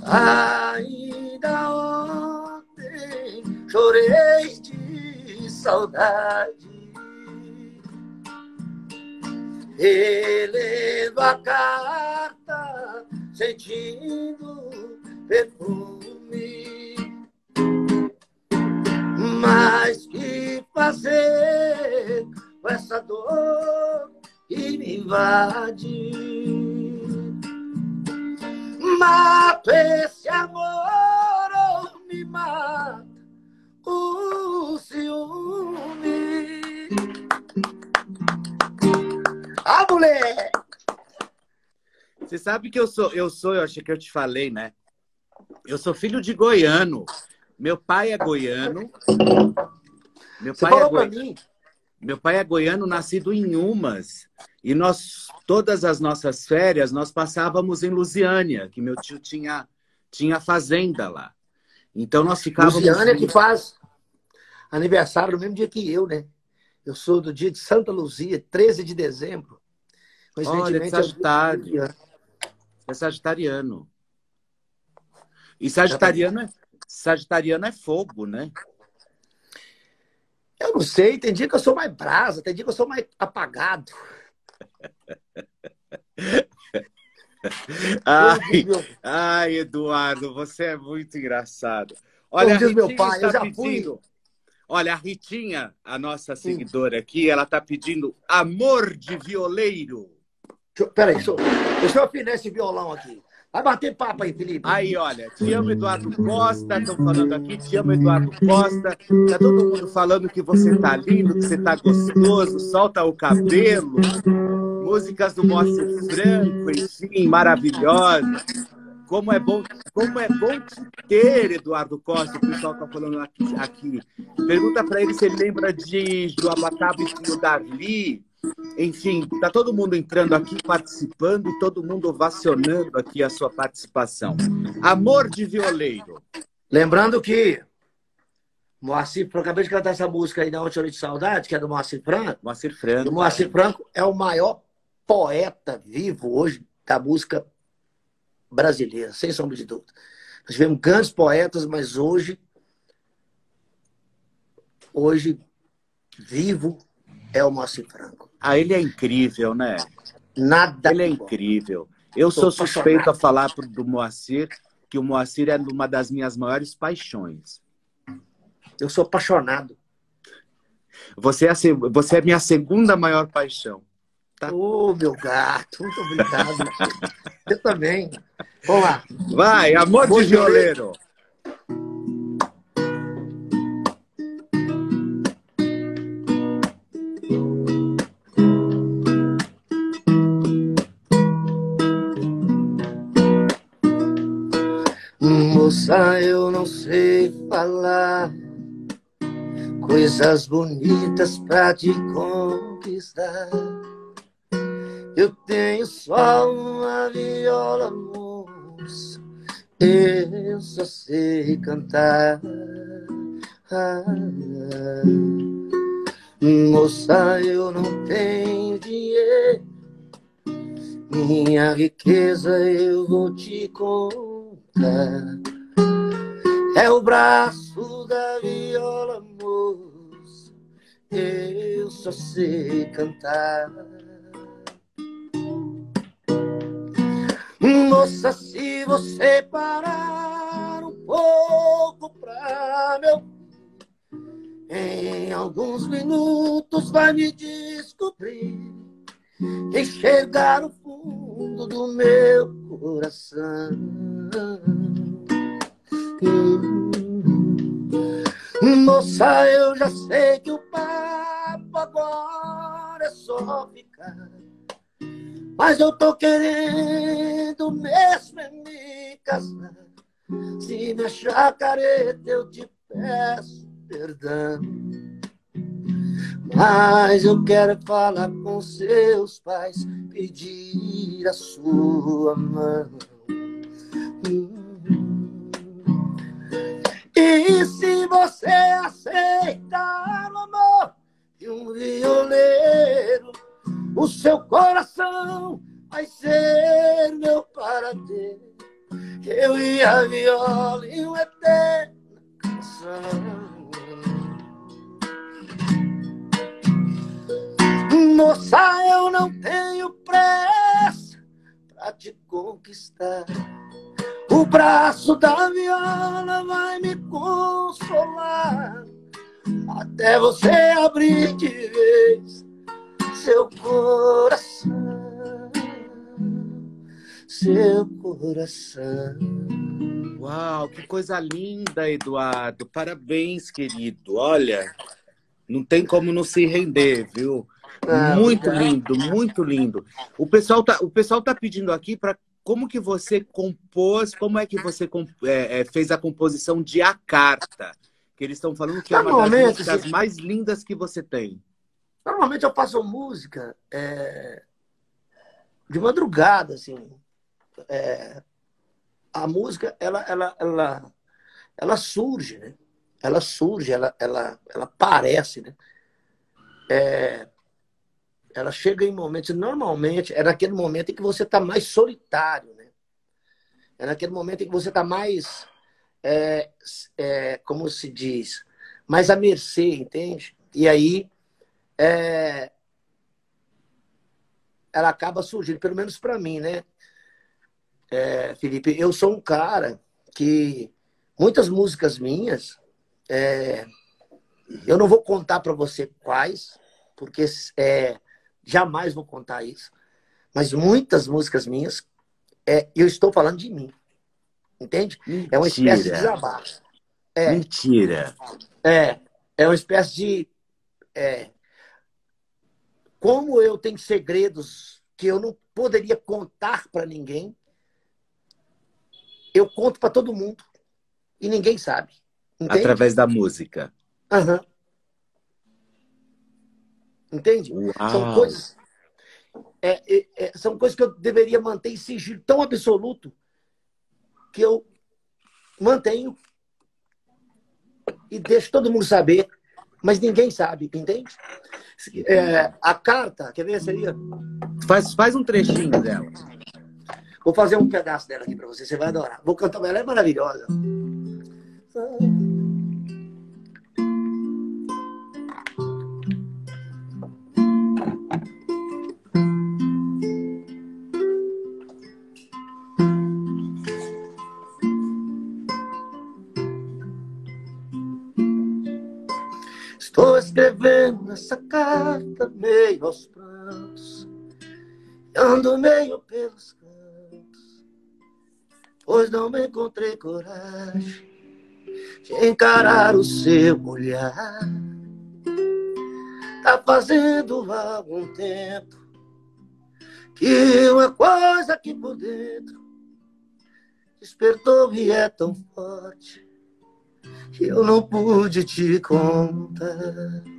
Ainda ontem chorei de saudade. Relendo a carta, sentindo perfume. Mas que fazer com essa dor que me invade? Mato esse amor ou me mata o ciúme? Ah, mulher! Você sabe que eu sou, eu sou, eu achei que eu te falei, né? Eu sou filho de goiano. Meu pai é goiano. Meu Você pai é goiano. Meu pai é goiano, nascido em Umas. E nós, todas as nossas férias, nós passávamos em Lusiânia, que meu tio tinha, tinha fazenda lá. Então nós ficávamos. Lusiânia que faz aniversário no mesmo dia que eu, né? Eu sou do dia de Santa Luzia, 13 de dezembro. Olha, é Sagitário. É sagitariano. E sagitariano é, Sagitariano é fogo, né? Eu não sei, tem dia que eu sou mais brasa, tem dia que eu sou mais apagado. *laughs* ai, ai, Eduardo, você é muito engraçado. Olha, diz meu pai, eu já pedindo, fui. Olha, a Ritinha, a nossa seguidora aqui, ela está pedindo amor de violeiro. Peraí, deixa eu, deixa eu afinar esse violão aqui. Vai bater papo aí, Felipe. Aí, olha, te amo, Eduardo Costa. Estão falando aqui, te amo, Eduardo Costa. Tá todo mundo falando que você tá lindo, que você tá gostoso, solta o cabelo. Músicas do Moacir Franco, enfim, maravilhosas. Como é bom, como é bom te ter, Eduardo Costa, o pessoal tá falando aqui. aqui. Pergunta para ele se ele lembra de Joabataba e Darli. Enfim, está todo mundo entrando aqui, participando e todo mundo ovacionando aqui a sua participação. Amor de violeiro. Lembrando que Moacir Franco, acabei de cantar essa música aí da Ontem de Saudade, que é do Moacir Franco. Moacir Franco. o Moacir Franco é o maior poeta vivo hoje da música brasileira, sem sombra de dúvida. Nós tivemos grandes poetas, mas hoje, hoje, vivo é o Moacir Franco. Ah, ele é incrível, né? Nada. Ele é incrível. Eu Tô sou suspeito apaixonado. a falar do Moacir, que o Moacir é uma das minhas maiores paixões. Eu sou apaixonado. Você é, a, você é minha segunda maior paixão. Tá? Ô, oh, meu gato, muito obrigado. Você também. Vamos lá. Vai, amor de violeiro. violeiro. Moça, eu não sei falar coisas bonitas pra te conquistar. Eu tenho só uma viola, moça, eu só sei cantar. Moça, eu não tenho dinheiro, minha riqueza eu vou te contar. É o braço da viola, moça, eu só sei cantar. Moça, se você parar um pouco pra meu em alguns minutos vai me descobrir enxergar o fundo do meu coração. Moça, eu já sei que o papo agora é só ficar. Mas eu tô querendo mesmo é me casar. Se me achar careta, eu te peço perdão. Mas eu quero falar com seus pais, pedir a sua mão. E se você aceitar o amor de um violeiro, o seu coração vai ser meu paradeiro. Eu e a viola e um eterno canção. Moça, eu não tenho pressa pra te conquistar. O braço da viola vai me consolar. Até você abrir de vez seu coração. Seu coração. Uau, que coisa linda, Eduardo. Parabéns, querido. Olha, não tem como não se render, viu? Ah, muito lindo, muito lindo. O pessoal tá, o pessoal tá pedindo aqui para como que você compôs, como é que você é, é, fez a composição de A Carta? Que eles estão falando que é uma das músicas mais lindas que você tem. Normalmente eu faço música é, de madrugada, assim. É, a música, ela, ela, ela, ela surge, né? Ela surge, ela, ela, ela aparece, né? É, ela chega em momentos, normalmente, é naquele momento em que você está mais solitário, né? É naquele momento em que você está mais, é, é, como se diz, mais à mercê, entende? E aí, é, ela acaba surgindo, pelo menos para mim, né? É, Felipe, eu sou um cara que muitas músicas minhas, é, eu não vou contar para você quais, porque é, Jamais vou contar isso. Mas muitas músicas minhas, é, eu estou falando de mim. Entende? Mentira. É uma espécie de desabafo. É, Mentira. É, é uma espécie de. Como eu tenho segredos que eu não poderia contar para ninguém, eu conto para todo mundo e ninguém sabe. Entende? Através da música. Uhum. Entende? Uau. São coisas. É, é, é, são coisas que eu deveria manter em sigilo tão absoluto que eu mantenho e deixo todo mundo saber, mas ninguém sabe, entende? É, a carta, quer ver? Seria. Faz, faz um trechinho dela. Vou fazer um pedaço dela aqui para você, você vai adorar. Vou cantar, ela é maravilhosa. Essa carta meio aos prantos, ando meio pelos cantos, pois não me encontrei coragem de encarar o seu olhar. Tá fazendo algum tempo que uma coisa aqui por dentro despertou e é tão forte que eu não pude te contar.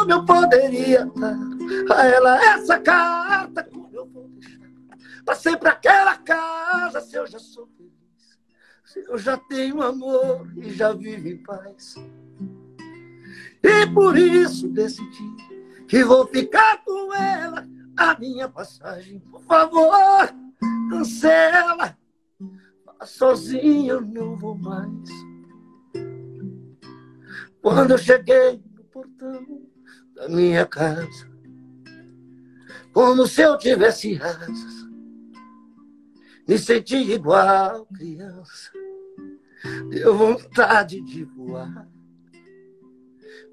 Como eu poderia dar a ela essa carta? Como eu vou deixar? Passei para aquela casa se eu já sou feliz, se eu já tenho amor e já vivo em paz. E por isso decidi que vou ficar com ela. A minha passagem, por favor, cancela. Sozinho eu não vou mais. Quando eu cheguei no portão da minha casa, como se eu tivesse asas, me senti igual criança, deu vontade de voar.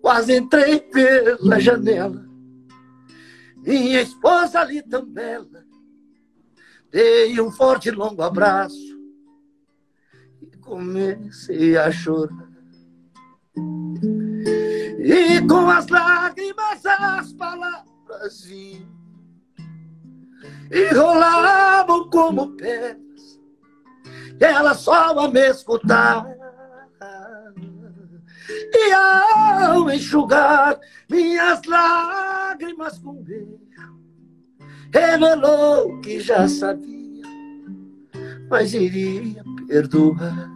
Quase entrei pela janela, minha esposa ali bela, dei um forte longo abraço e comecei a chorar. E com as lágrimas as palavras vinham e rolavam como pedras. Ela só a me escutar. E ao enxugar minhas lágrimas com beijo, revelou que já sabia, mas iria perdoar.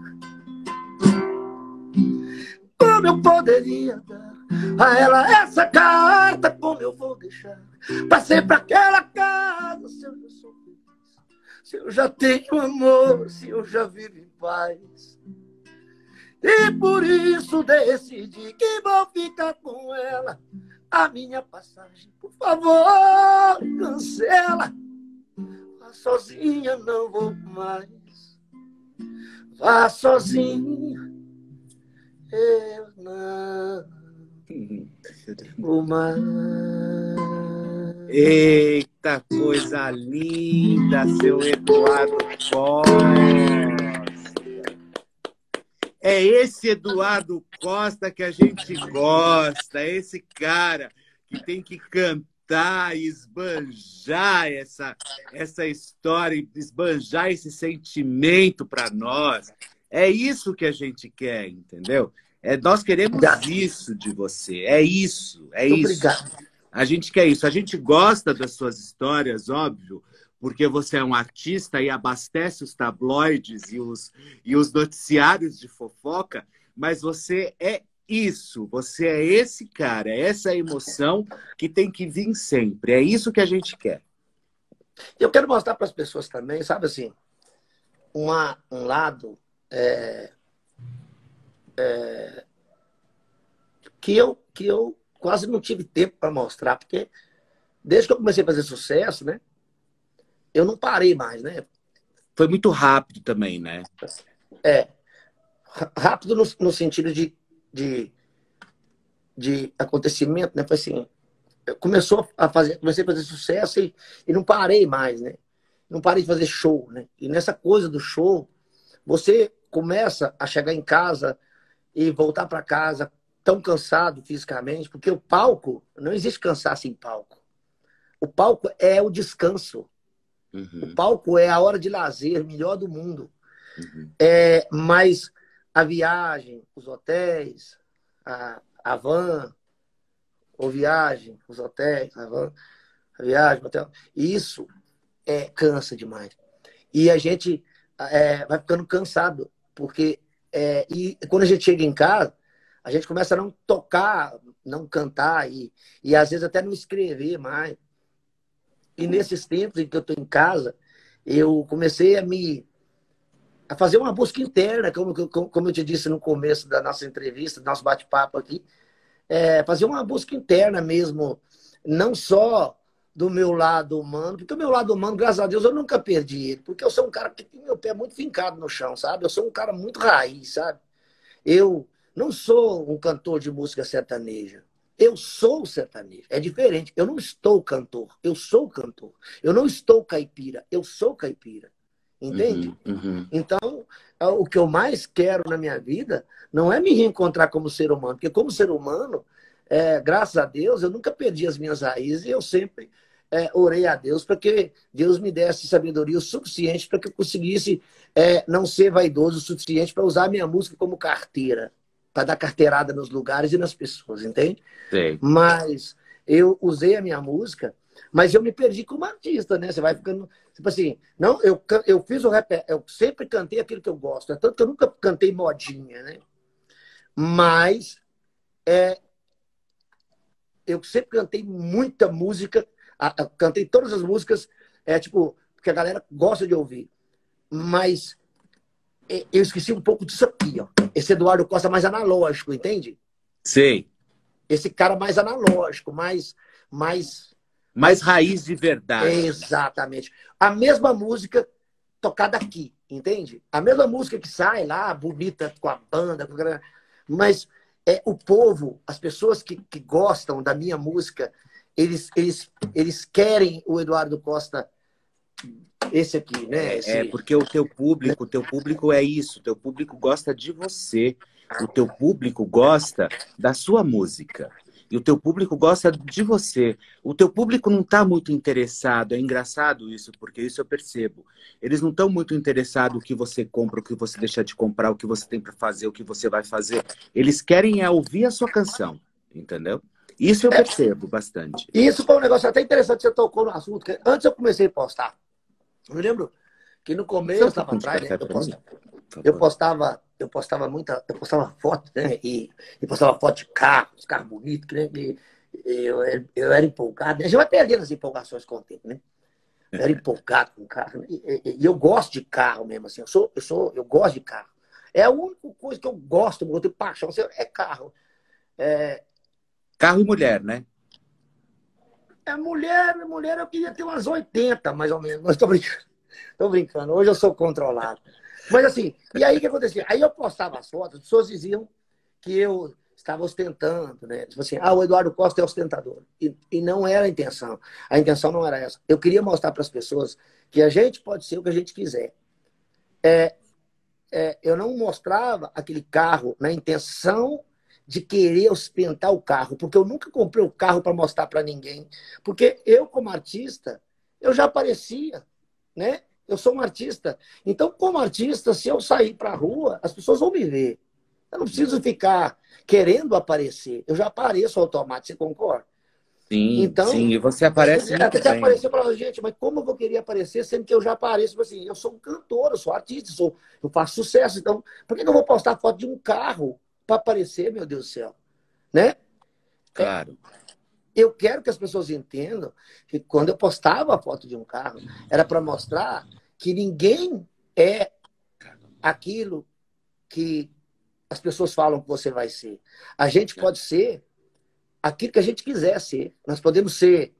Como eu poderia dar a ela essa carta? Como eu vou deixar? Passei para aquela casa se eu já sou feliz, se eu já tenho amor, se eu já vivo em paz. E por isso decidi que vou ficar com ela. A minha passagem, por favor, cancela. Vá sozinha, não vou mais. Vá sozinha, eu não mais. Eita, coisa linda, seu Eduardo Costa. É esse Eduardo Costa que a gente gosta, é esse cara que tem que cantar e esbanjar essa, essa história, esbanjar esse sentimento para nós. É isso que a gente quer, entendeu? É, nós queremos Obrigado. isso de você. É isso, é Muito isso. Obrigado. A gente quer isso. A gente gosta das suas histórias, óbvio, porque você é um artista e abastece os tabloides e os, e os noticiários de fofoca, mas você é isso, você é esse cara, é essa emoção que tem que vir sempre. É isso que a gente quer. Eu quero mostrar para as pessoas também, sabe assim, uma, um lado é, é, que, eu, que eu quase não tive tempo para mostrar, porque desde que eu comecei a fazer sucesso, né? eu não parei mais, né? Foi muito rápido também, né? É. Rápido no, no sentido de, de, de acontecimento, né? Foi assim, começou a fazer, comecei a fazer sucesso e, e não parei mais, né? Não parei de fazer show, né? E nessa coisa do show, você começa a chegar em casa e voltar para casa tão cansado fisicamente, porque o palco, não existe cansaço em palco. O palco é o descanso. Uhum. O palco é a hora de lazer melhor do mundo. Uhum. É, mas a viagem, os hotéis, a, a van, ou viagem, os hotéis, a van, a viagem, o hotel, isso é, cansa demais. E a gente é, vai ficando cansado, porque é, e quando a gente chega em casa, a gente começa a não tocar, não cantar e, e às vezes até não escrever mais. E nesses tempos em que eu estou em casa, eu comecei a me a fazer uma busca interna, como, como eu te disse no começo da nossa entrevista, do nosso bate-papo aqui, é, fazer uma busca interna mesmo, não só do meu lado humano, porque o meu lado humano, graças a Deus, eu nunca perdi ele, porque eu sou um cara que tem meu pé muito fincado no chão, sabe? Eu sou um cara muito raiz, sabe? Eu não sou um cantor de música sertaneja. Eu sou sertanejo. É diferente. Eu não estou cantor. Eu sou cantor. Eu não estou caipira. Eu sou caipira. Entende? Uhum, uhum. Então, o que eu mais quero na minha vida não é me reencontrar como ser humano, porque como ser humano, é, graças a Deus, eu nunca perdi as minhas raízes e eu sempre é, orei a Deus para que Deus me desse sabedoria o suficiente para que eu conseguisse é, não ser vaidoso o suficiente para usar a minha música como carteira, para dar carteirada nos lugares e nas pessoas, entende? Sim. Mas eu usei a minha música mas eu me perdi como artista, né? Você vai ficando. Tipo assim, não, eu, eu fiz o rap, eu sempre cantei aquilo que eu gosto. É tanto que eu nunca cantei modinha, né? Mas é, eu sempre cantei muita música, cantei todas as músicas, é tipo, que a galera gosta de ouvir. Mas é, eu esqueci um pouco disso aqui, ó. Esse Eduardo Costa mais analógico, entende? Sei. Esse cara mais analógico, mais, mais mais raiz de verdade. Exatamente. A mesma música tocada aqui, entende? A mesma música que sai lá, bonita, com a banda, com... mas é o povo, as pessoas que, que gostam da minha música, eles, eles, eles querem o Eduardo Costa esse aqui, né? É, esse... É, porque o teu público, o teu público é isso, o teu público gosta de você, o teu público gosta da sua música. E o teu público gosta de você. O teu público não está muito interessado. É engraçado isso, porque isso eu percebo. Eles não estão muito interessados no que você compra, o que você deixa de comprar, o que você tem para fazer, o que você vai fazer. Eles querem é ouvir a sua canção, entendeu? Isso eu é. percebo é, bastante. Isso foi um negócio até interessante, você tocou no assunto. Antes eu comecei a postar. Eu me lembro que no começo, eu estava atrás, né? eu, postava, eu postava eu postava muita, eu postava foto, né? E, e postava foto de carros, carros bonitos, né? E, eu, eu era empolgado. Né? A gente vai perdendo as empolgações com o tempo, né? Eu era empolgado com carro. Né? E, e, e, eu gosto de carro mesmo, assim. Eu sou, eu sou, eu gosto de carro. É a única coisa que eu gosto, eu tenho paixão, assim, é carro. É... Carro e mulher, né? É mulher, mulher eu queria ter umas 80, mais ou menos. *laughs* Mas tô brincando. Tô brincando. Hoje eu sou controlado. Mas assim, e aí o que acontecia? Aí eu postava as fotos, as pessoas diziam que eu estava ostentando, né? Tipo assim, ah, o Eduardo Costa é ostentador. E, e não era a intenção. A intenção não era essa. Eu queria mostrar para as pessoas que a gente pode ser o que a gente quiser. É, é, eu não mostrava aquele carro na intenção de querer ostentar o carro, porque eu nunca comprei o carro para mostrar para ninguém. Porque eu, como artista, eu já aparecia, né? Eu sou um artista. Então, como artista, se eu sair para a rua, as pessoas vão me ver. Eu não preciso ficar querendo aparecer. Eu já apareço automático, você concorda? Sim, então, sim, e você aparece muito até apareceu para gente, mas como eu vou querer aparecer sendo que eu já apareço? Tipo assim, eu sou um cantor, eu sou artista, eu, sou, eu faço sucesso. Então, por que eu vou postar foto de um carro para aparecer, meu Deus do céu? Né? Claro. Eu quero que as pessoas entendam que quando eu postava a foto de um carro, era para mostrar que ninguém é aquilo que as pessoas falam que você vai ser. A gente pode ser aquilo que a gente quiser ser. Nós podemos ser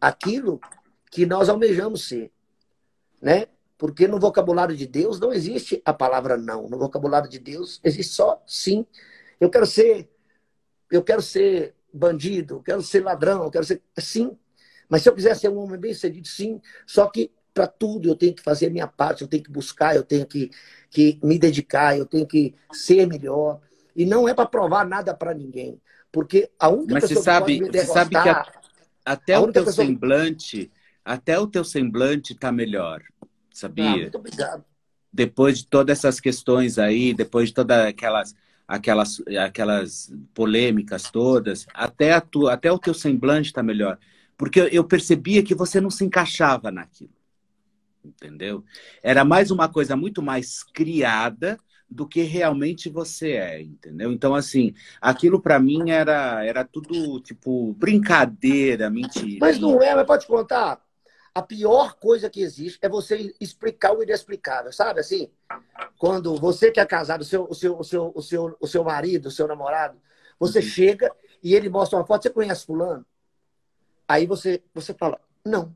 aquilo que nós almejamos ser, né? Porque no vocabulário de Deus não existe a palavra não. No vocabulário de Deus existe só sim. Eu quero ser eu quero ser bandido, eu quero ser ladrão, eu quero ser sim. Mas se eu quiser ser um homem bem-sucedido, sim. Só que para tudo eu tenho que fazer a minha parte, eu tenho que buscar, eu tenho que, que me dedicar, eu tenho que ser melhor. E não é para provar nada para ninguém. Porque a única Mas pessoa você sabe, que você sabe que a, até o teu pessoa... semblante, até o teu semblante tá melhor, sabia? Ah, muito obrigado. Depois de todas essas questões aí, depois de todas aquelas aquelas aquelas polêmicas todas, até a tua, até o teu semblante tá melhor, porque eu percebia que você não se encaixava naquilo entendeu? Era mais uma coisa muito mais criada do que realmente você é, entendeu? Então, assim, aquilo para mim era, era tudo, tipo, brincadeira, mentira. Mas não é, mas pode contar. A pior coisa que existe é você explicar o inexplicável, sabe? Assim, quando você que é casado, o seu, o seu, o seu, o seu, o seu marido, o seu namorado, você uhum. chega e ele mostra uma foto, você conhece fulano? Aí você, você fala, não.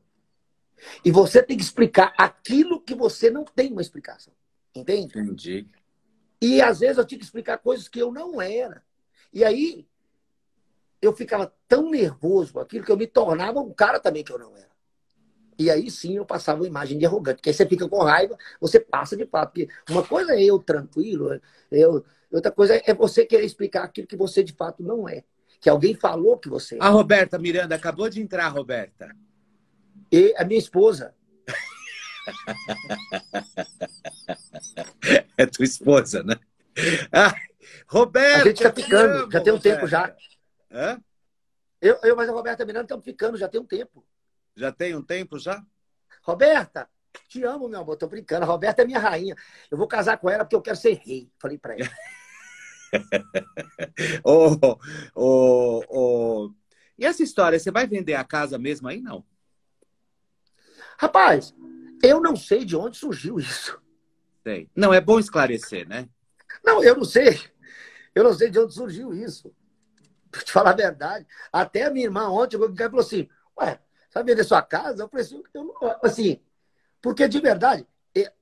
E você tem que explicar aquilo que você não tem uma explicação. Entende? Entendi. E às vezes eu tinha que explicar coisas que eu não era. E aí eu ficava tão nervoso com aquilo que eu me tornava um cara também que eu não era. E aí sim eu passava uma imagem de arrogante. Porque aí você fica com raiva, você passa de fato. Porque uma coisa é eu tranquilo, eu, outra coisa é você querer explicar aquilo que você de fato não é. Que alguém falou que você é. A Roberta Miranda acabou de entrar, Roberta. E a minha esposa. *laughs* é tua esposa, né? Ah, Roberta! A gente tá ficando, amo, já tem um tempo já. Hã? Eu, eu, mas a Roberta Miranda estamos ficando, já tem um tempo. Já tem um tempo já? Roberta, te amo, meu amor. Tô brincando. A Roberta é minha rainha. Eu vou casar com ela porque eu quero ser rei. Falei para ela. oh, oh, oh. E essa história, você vai vender a casa mesmo aí? Não. Rapaz, eu não sei de onde surgiu isso. Sei. Não, é bom esclarecer, né? Não, eu não sei. Eu não sei de onde surgiu isso. Pra te falar a verdade. Até a minha irmã ontem falou assim: Ué, sabe vender sua casa? Eu falei assim, eu não... assim porque de verdade,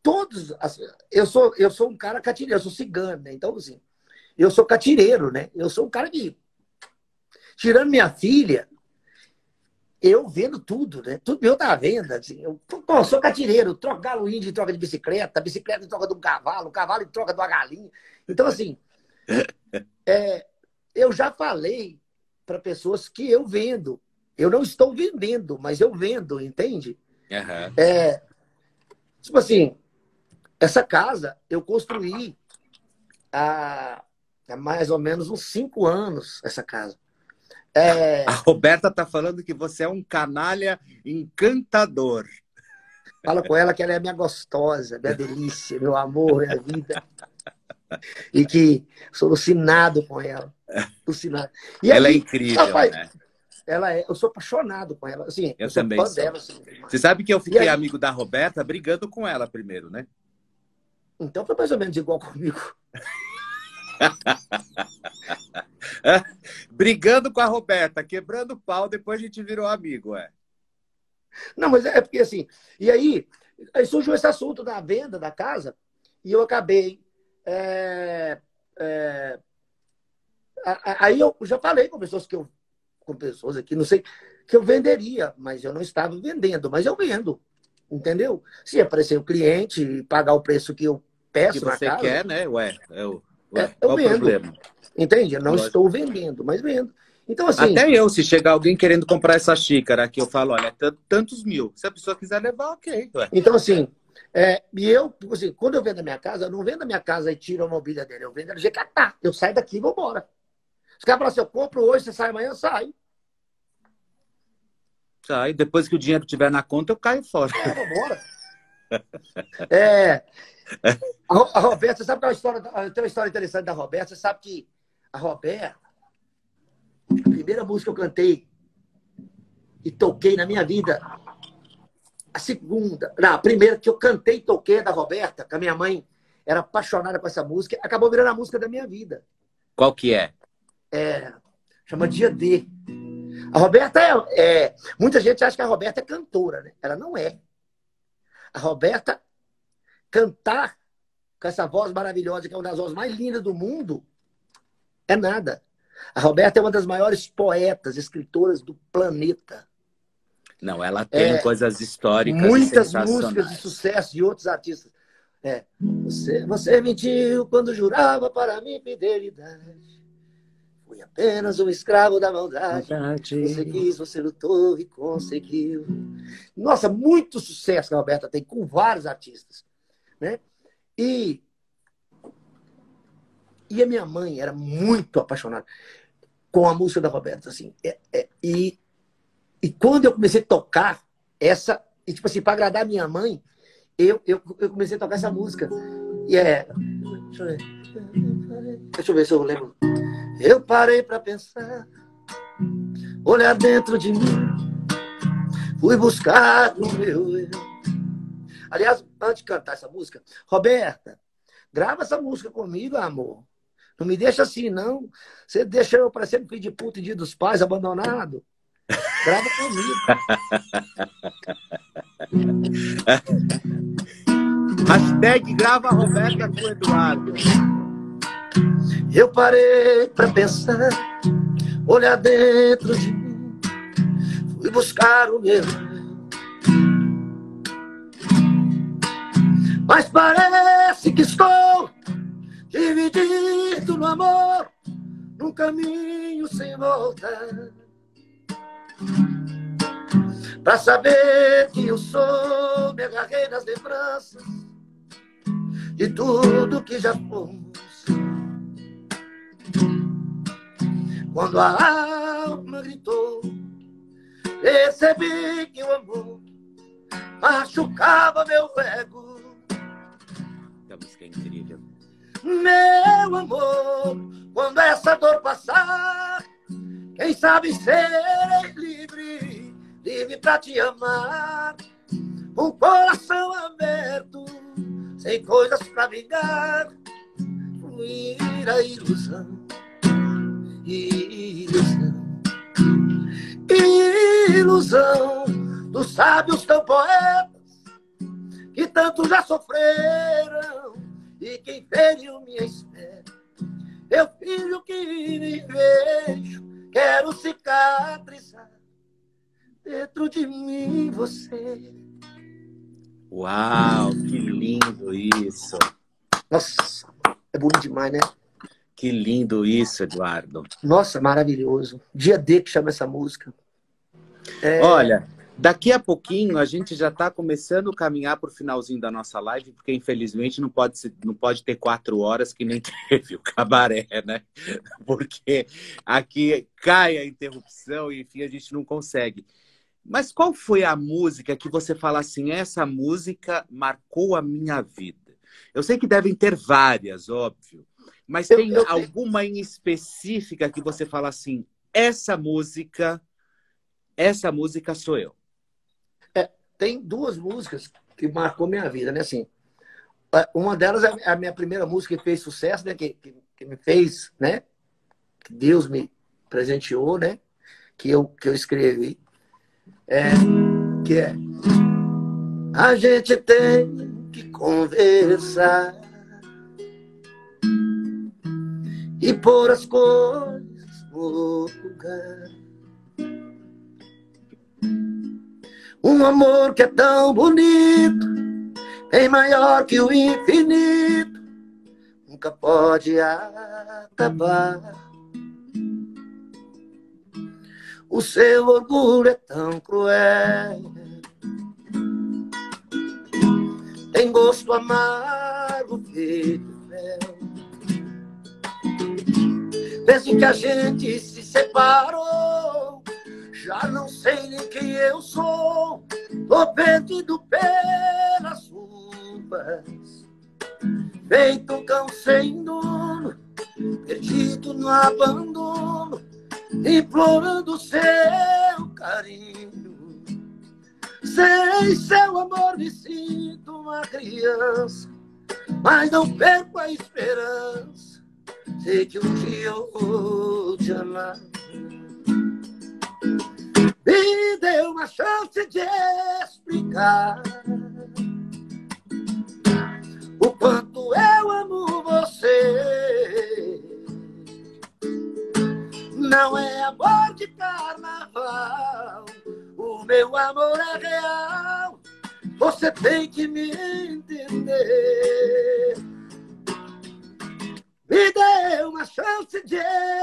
todos. Assim, eu sou, eu sou um cara catireiro, eu sou cigano, né? Então, assim, eu sou catireiro, né? Eu sou um cara que. Tirando minha filha, eu vendo tudo, né? Tudo meu tá à venda. Assim. Eu, pô, sou catireiro, troco galo índio em troca de bicicleta, bicicleta em troca de um cavalo, cavalo em troca de uma galinha. Então, assim, *laughs* é, eu já falei para pessoas que eu vendo. Eu não estou vendendo, mas eu vendo, entende? Uhum. É, tipo assim, essa casa eu construí há, há mais ou menos uns cinco anos, essa casa. É... A Roberta tá falando que você é um canalha encantador. Fala com ela que ela é minha gostosa, minha delícia, meu amor, minha vida. E que sou alucinado com ela. Alucinado. E ela é incrível, rapaz, né? Ela é, eu sou apaixonado com ela. Assim, eu, eu também sou. Dela, assim, Você sabe que eu fiquei aí... amigo da Roberta brigando com ela primeiro, né? Então foi mais ou menos igual comigo. *laughs* Brigando com a Roberta, quebrando pau, depois a gente virou amigo, é. Não, mas é porque assim, e aí, aí surgiu esse assunto da venda da casa, e eu acabei. É, é, aí eu já falei com pessoas que eu. Com pessoas aqui, não sei, que eu venderia, mas eu não estava vendendo, mas eu vendo. Entendeu? Se aparecer o cliente e pagar o preço que eu peço que você na casa, quer, né? Ué, é o é, eu vendo. Problema? Entende? Eu não Lógico. estou vendendo, mas vendo. Então, assim. Até eu, se chegar alguém querendo comprar essa xícara aqui, eu falo, olha, tantos mil. Se a pessoa quiser levar, ok. Ué. Então, assim, é, e eu, assim, quando eu vendo a minha casa, eu não vendo a minha casa e tiro a mobília dele. Eu vendo ela de catar. Eu saio daqui e vou embora. Os caras falam assim, eu compro hoje, você sai amanhã, eu saio. Sai. Depois que o dinheiro estiver na conta, eu caio fora. É, vambora. *laughs* é, a, Roberta, sabe qual é a história? Tem uma história interessante da Roberta. Você sabe que a Roberta, a primeira música que eu cantei e toquei na minha vida, a segunda, não, a primeira que eu cantei e toquei é da Roberta, que a minha mãe era apaixonada por essa música, acabou virando a música da minha vida. Qual que é? É, chama Dia D. A Roberta é, é, Muita gente acha que a Roberta é cantora, né? Ela não é. A Roberta cantar com essa voz maravilhosa, que é uma das vozes mais lindas do mundo, é nada. A Roberta é uma das maiores poetas, escritoras do planeta. Não, ela tem é, coisas históricas. Muitas músicas de sucesso de outros artistas. É, você, você mentiu quando jurava para mim fidelidade. Fui apenas um escravo da maldade. Verdade. Você quis, você lutou e conseguiu. Nossa, muito sucesso que a Roberta tem com vários artistas. Né? E, e a minha mãe era muito apaixonada com a música da Roberta. Assim, é, é, e, e quando eu comecei a tocar essa, e tipo assim, para agradar a minha mãe, eu, eu, eu comecei a tocar essa música. E é. Deixa eu ver. Deixa eu ver se eu lembro. Eu parei para pensar, olhar dentro de mim, fui buscar o meu eu. Aliás, antes de cantar essa música, Roberta, grava essa música comigo, amor. Não me deixa assim, não. Você deixa eu parecendo filho de puta e dia dos pais, abandonado. Grava comigo. *laughs* Hashtag grava Roberta com Eduardo. Eu parei pra pensar, olhar dentro de mim, fui buscar o meu. Mas parece que estou dividido no amor, num caminho sem volta. Pra saber que eu sou, me agarrei nas lembranças de tudo que já fomos. Quando a alma gritou, percebi que o amor machucava meu ego. A música é incrível. Meu amor, quando essa dor passar, quem sabe ser livre, livre pra te amar, com o coração aberto, sem coisas pra vingar, fluir a ilusão, ilusão, ilusão dos sábios tão poetas que tanto já sofreram e quem feriu minha espera. Eu filho que me vejo, quero cicatrizar dentro de mim você. Uau, que lindo isso. Nossa, é bonito demais, né? Que lindo isso, Eduardo. Nossa, maravilhoso. Dia D que chama essa música. É... Olha, daqui a pouquinho a gente já está começando a caminhar para o finalzinho da nossa live, porque infelizmente não pode, ser, não pode ter quatro horas que nem *laughs* teve o cabaré, né? Porque aqui cai a interrupção e enfim a gente não consegue. Mas qual foi a música que você fala assim, essa música marcou a minha vida? Eu sei que devem ter várias, óbvio, mas tem eu, eu, alguma em específica que você fala assim, essa música, essa música sou eu? É, tem duas músicas que marcou minha vida, né? Assim, é, uma delas é a minha primeira música que fez sucesso, né? Que, que, que me fez, né? Que Deus me presenteou, né? Que eu, que eu escrevi é, que é a gente tem que conversar e pôr as coisas no lugar. Um amor que é tão bonito, bem maior que o infinito, nunca pode acabar. O seu orgulho é tão cruel. Tem gosto amargo feito mel. Desde que a gente se separou, já não sei nem quem eu sou. Tô perdido pelas ruas, feito um cão sem dono, perdido no abandono implorando seu carinho. Sem seu amor me sinto uma criança, mas não perco a esperança. Que um dia eu vou te amar. Me dê uma chance de explicar o quanto eu amo você não é amor de carnaval, o meu amor é real. Você tem que me entender. Me dê chance de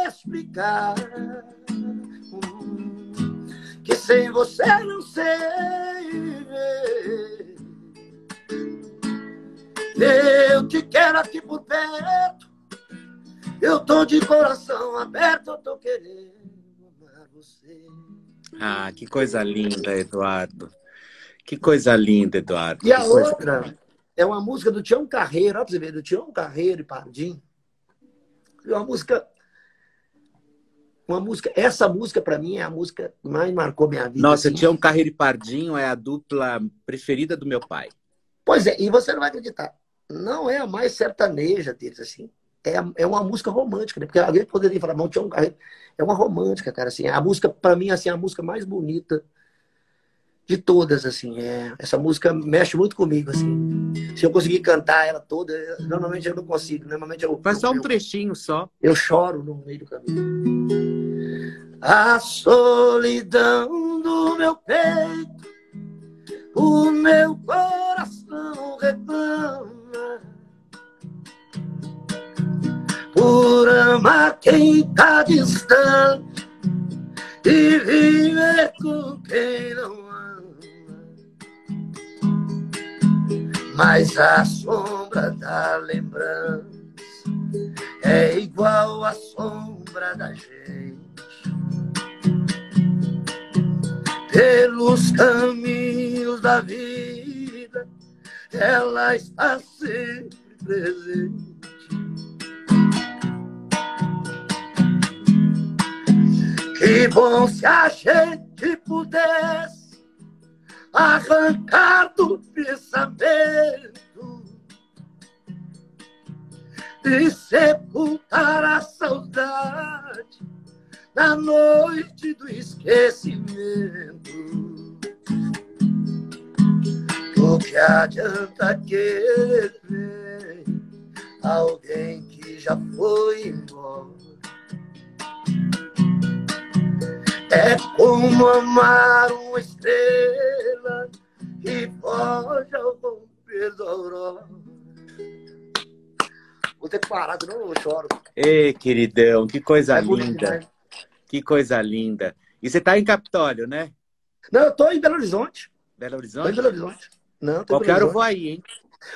explicar que sem você não sei viver. Eu te quero aqui por perto eu tô de coração aberto, eu tô querendo amar você. Ah, que coisa linda, Eduardo. Que coisa linda, Eduardo. E a coisa... outra é uma música do Tião Carreiro, olha pra você ver, do Tião Carreiro e Pardim. Uma música. Uma música, essa música para mim é a música que mais marcou minha vida. Nossa, assim. Tião Carreiro e Pardinho é a dupla preferida do meu pai. Pois é, e você não vai acreditar. Não é a mais sertaneja deles, assim. é, é uma música romântica, né? Porque alguém poderia falar, não, tinha um carreiro. É uma romântica, cara, assim. A música, para mim, assim, é a música mais bonita de todas, assim. É, essa música mexe muito comigo, assim. Se eu conseguir cantar ela toda, eu, normalmente eu não consigo. Normalmente eu. Faz só um trechinho só. Eu choro no meio do caminho. A solidão do meu peito, o meu coração reclama por amar quem tá distante e viver com quem não Mas a sombra da lembrança é igual à sombra da gente. Pelos caminhos da vida, ela está sempre presente. Que bom se a gente pudesse arrancar do pensamento e sepultar a saudade na noite do esquecimento. O que adianta querer alguém que já foi embora? É como amar uma estrela que foge ao romper da aurora. Vou ter que parar, senão eu choro. Ei, queridão, que coisa é linda. Bonito, que coisa linda. E você está em Capitólio, né? Não, eu estou em Belo Horizonte. Belo Horizonte? Tô em Belo Horizonte. Não, Qualquer hora eu vou aí, hein?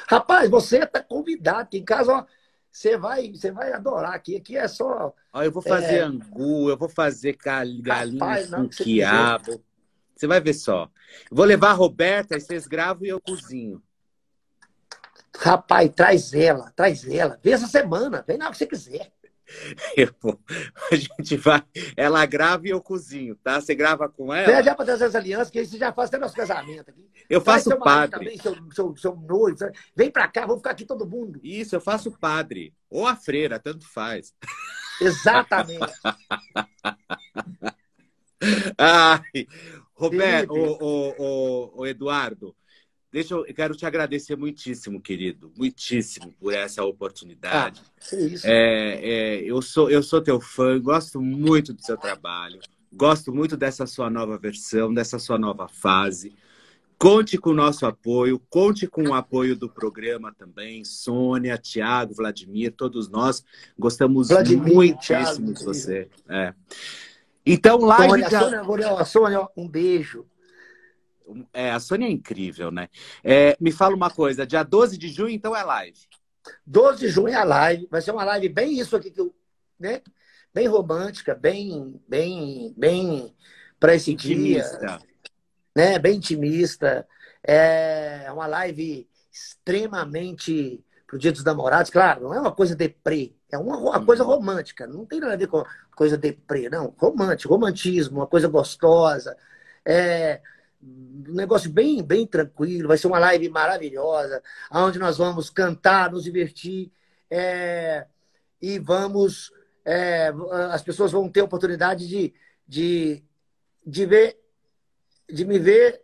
Rapaz, você está convidado. Aqui em casa, ó, você vai, você vai adorar aqui. Aqui é só. Ó, eu vou fazer é... angu, eu vou fazer galinha Rapaz, com quiabo. Você vai ver só. vou levar a Roberta, aí vocês gravam e eu cozinho. Rapaz, traz ela, traz ela. Vem essa semana, vem na hora que você quiser. *laughs* Eu, a gente vai, ela grava e eu cozinho, tá? Você grava com ela? Você já para trazer as alianças, que aí você já faz até nosso casamento aqui. Eu faço padre. Também, seu, seu, seu noivo, vem para cá, vamos ficar aqui todo mundo. Isso, eu faço padre. Ou a freira, tanto faz. Exatamente. *laughs* Ai, Roberto, o, o, o, Eduardo, Deixa eu, eu quero te agradecer muitíssimo, querido, muitíssimo por essa oportunidade. Ah. É, é, eu, sou, eu sou teu fã, gosto muito do seu trabalho, gosto muito dessa sua nova versão, dessa sua nova fase. Conte com o nosso apoio, conte com o apoio do programa também, Sônia, Tiago, Vladimir, todos nós gostamos Vladimir, muitíssimo Thiago, de você. É. Então, live. Sônia, já... Sônia, Sônia, um beijo. É, a Sônia é incrível, né? É, me fala uma coisa, dia 12 de junho, então é live. 12 de junho é a live. Vai ser uma live bem isso aqui que eu, né? Bem romântica, bem, bem, bem para esse intimista. dia. Né? Bem intimista. É uma live extremamente pro Dia dos Namorados. Claro, não é uma coisa deprê. É uma, uma coisa uhum. romântica. Não tem nada a ver com coisa deprê, não. Romântico, romantismo, uma coisa gostosa. É, um negócio bem, bem tranquilo. Vai ser uma live maravilhosa, onde nós vamos cantar, nos divertir é, e vamos. É, as pessoas vão ter oportunidade de, de, de ver, de me ver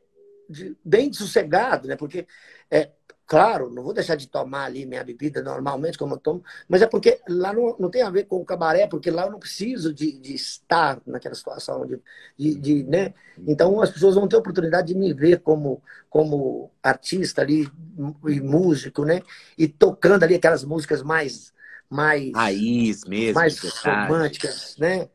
de, bem sossegado, né? Porque é, Claro, não vou deixar de tomar ali minha bebida normalmente, como eu tomo, mas é porque lá não, não tem a ver com o cabaré, porque lá eu não preciso de, de estar naquela situação, de, de, de, né? Então as pessoas vão ter a oportunidade de me ver como, como artista ali e músico, né? E tocando ali aquelas músicas mais. mais Raiz mesmo. Mais românticas, né?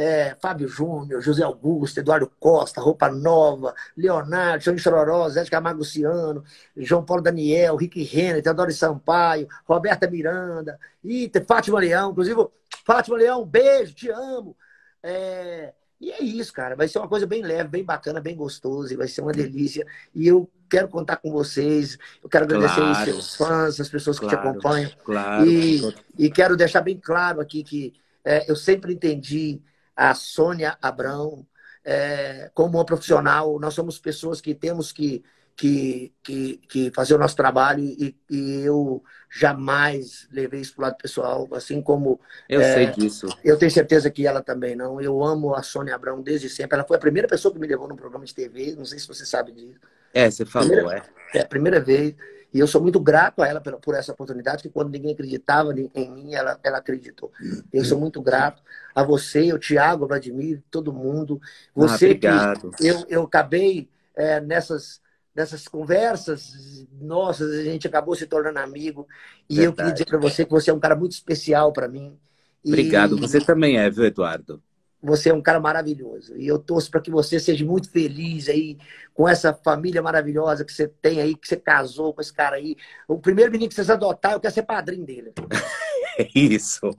É, Fábio Júnior, José Augusto, Eduardo Costa, Roupa Nova, Leonardo, João Chororó, Zé de Camargo Luciano, João Paulo Daniel, Rick Renner, Teodoro Sampaio, Roberta Miranda, e Fátima Leão, inclusive, Fátima Leão, beijo, te amo. É, e é isso, cara. Vai ser uma coisa bem leve, bem bacana, bem gostosa, e vai ser uma delícia. E eu quero contar com vocês. Eu quero agradecer claro. os seus fãs, as pessoas que claro, te acompanham. Claro. E, e quero deixar bem claro aqui que é, eu sempre entendi a Sônia Abrão, é, como uma profissional. Nós somos pessoas que temos que, que, que, que fazer o nosso trabalho e, e eu jamais levei isso para o lado pessoal, assim como. Eu é, sei disso. Eu tenho certeza que ela também não. Eu amo a Sônia Abrão desde sempre. Ela foi a primeira pessoa que me levou num programa de TV, não sei se você sabe disso. É, você falou, primeira, é. É a primeira vez. E eu sou muito grato a ela por, por essa oportunidade, que quando ninguém acreditava em mim, ela, ela acreditou. Eu sou muito grato a você, o Tiago, o Vladimir, todo mundo. Você ah, obrigado. que eu, eu acabei é, nessas dessas conversas nossas, a gente acabou se tornando amigo. E Verdade. eu queria dizer para você que você é um cara muito especial para mim. Obrigado, você também é, viu, Eduardo? Você é um cara maravilhoso. E eu torço para que você seja muito feliz aí com essa família maravilhosa que você tem aí, que você casou com esse cara aí. O primeiro menino que vocês adotar, eu quero ser padrinho dele. *laughs* Isso,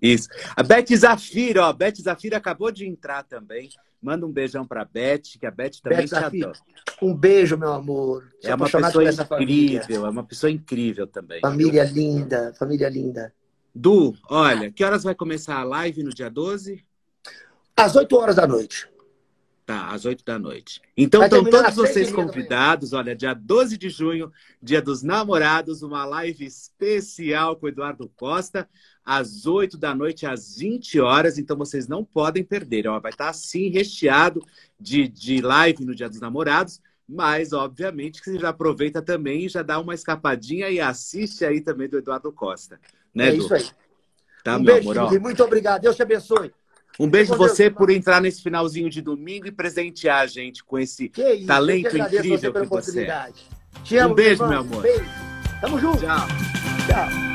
isso. A Beth Zafira, ó, a Beth Zafira acabou de entrar também. Manda um beijão pra Beth, que a Beth também Beth te adora. Um beijo, meu amor. Sou é uma pessoa incrível, é uma pessoa incrível também. Família linda, família linda. Du, olha, que horas vai começar a live no dia 12? Às 8 horas da noite. Tá, às 8 da noite. Então estão todos vocês convidados. Olha, dia 12 de junho, dia dos namorados, uma live especial com o Eduardo Costa, às 8 da noite, às 20 horas. Então vocês não podem perder. Ó, vai estar assim, recheado de, de live no dia dos namorados. Mas, obviamente, que você já aproveita também e já dá uma escapadinha e assiste aí também do Eduardo Costa. Né, é isso aí. Tá, um beijo, amor, muito obrigado. Deus te abençoe. Um beijo você por entrar nesse finalzinho de domingo e presentear a gente com esse isso, talento incrível que você é. Te amo, um beijo, meu amor. Beijo. Tamo junto. Tchau. Tchau.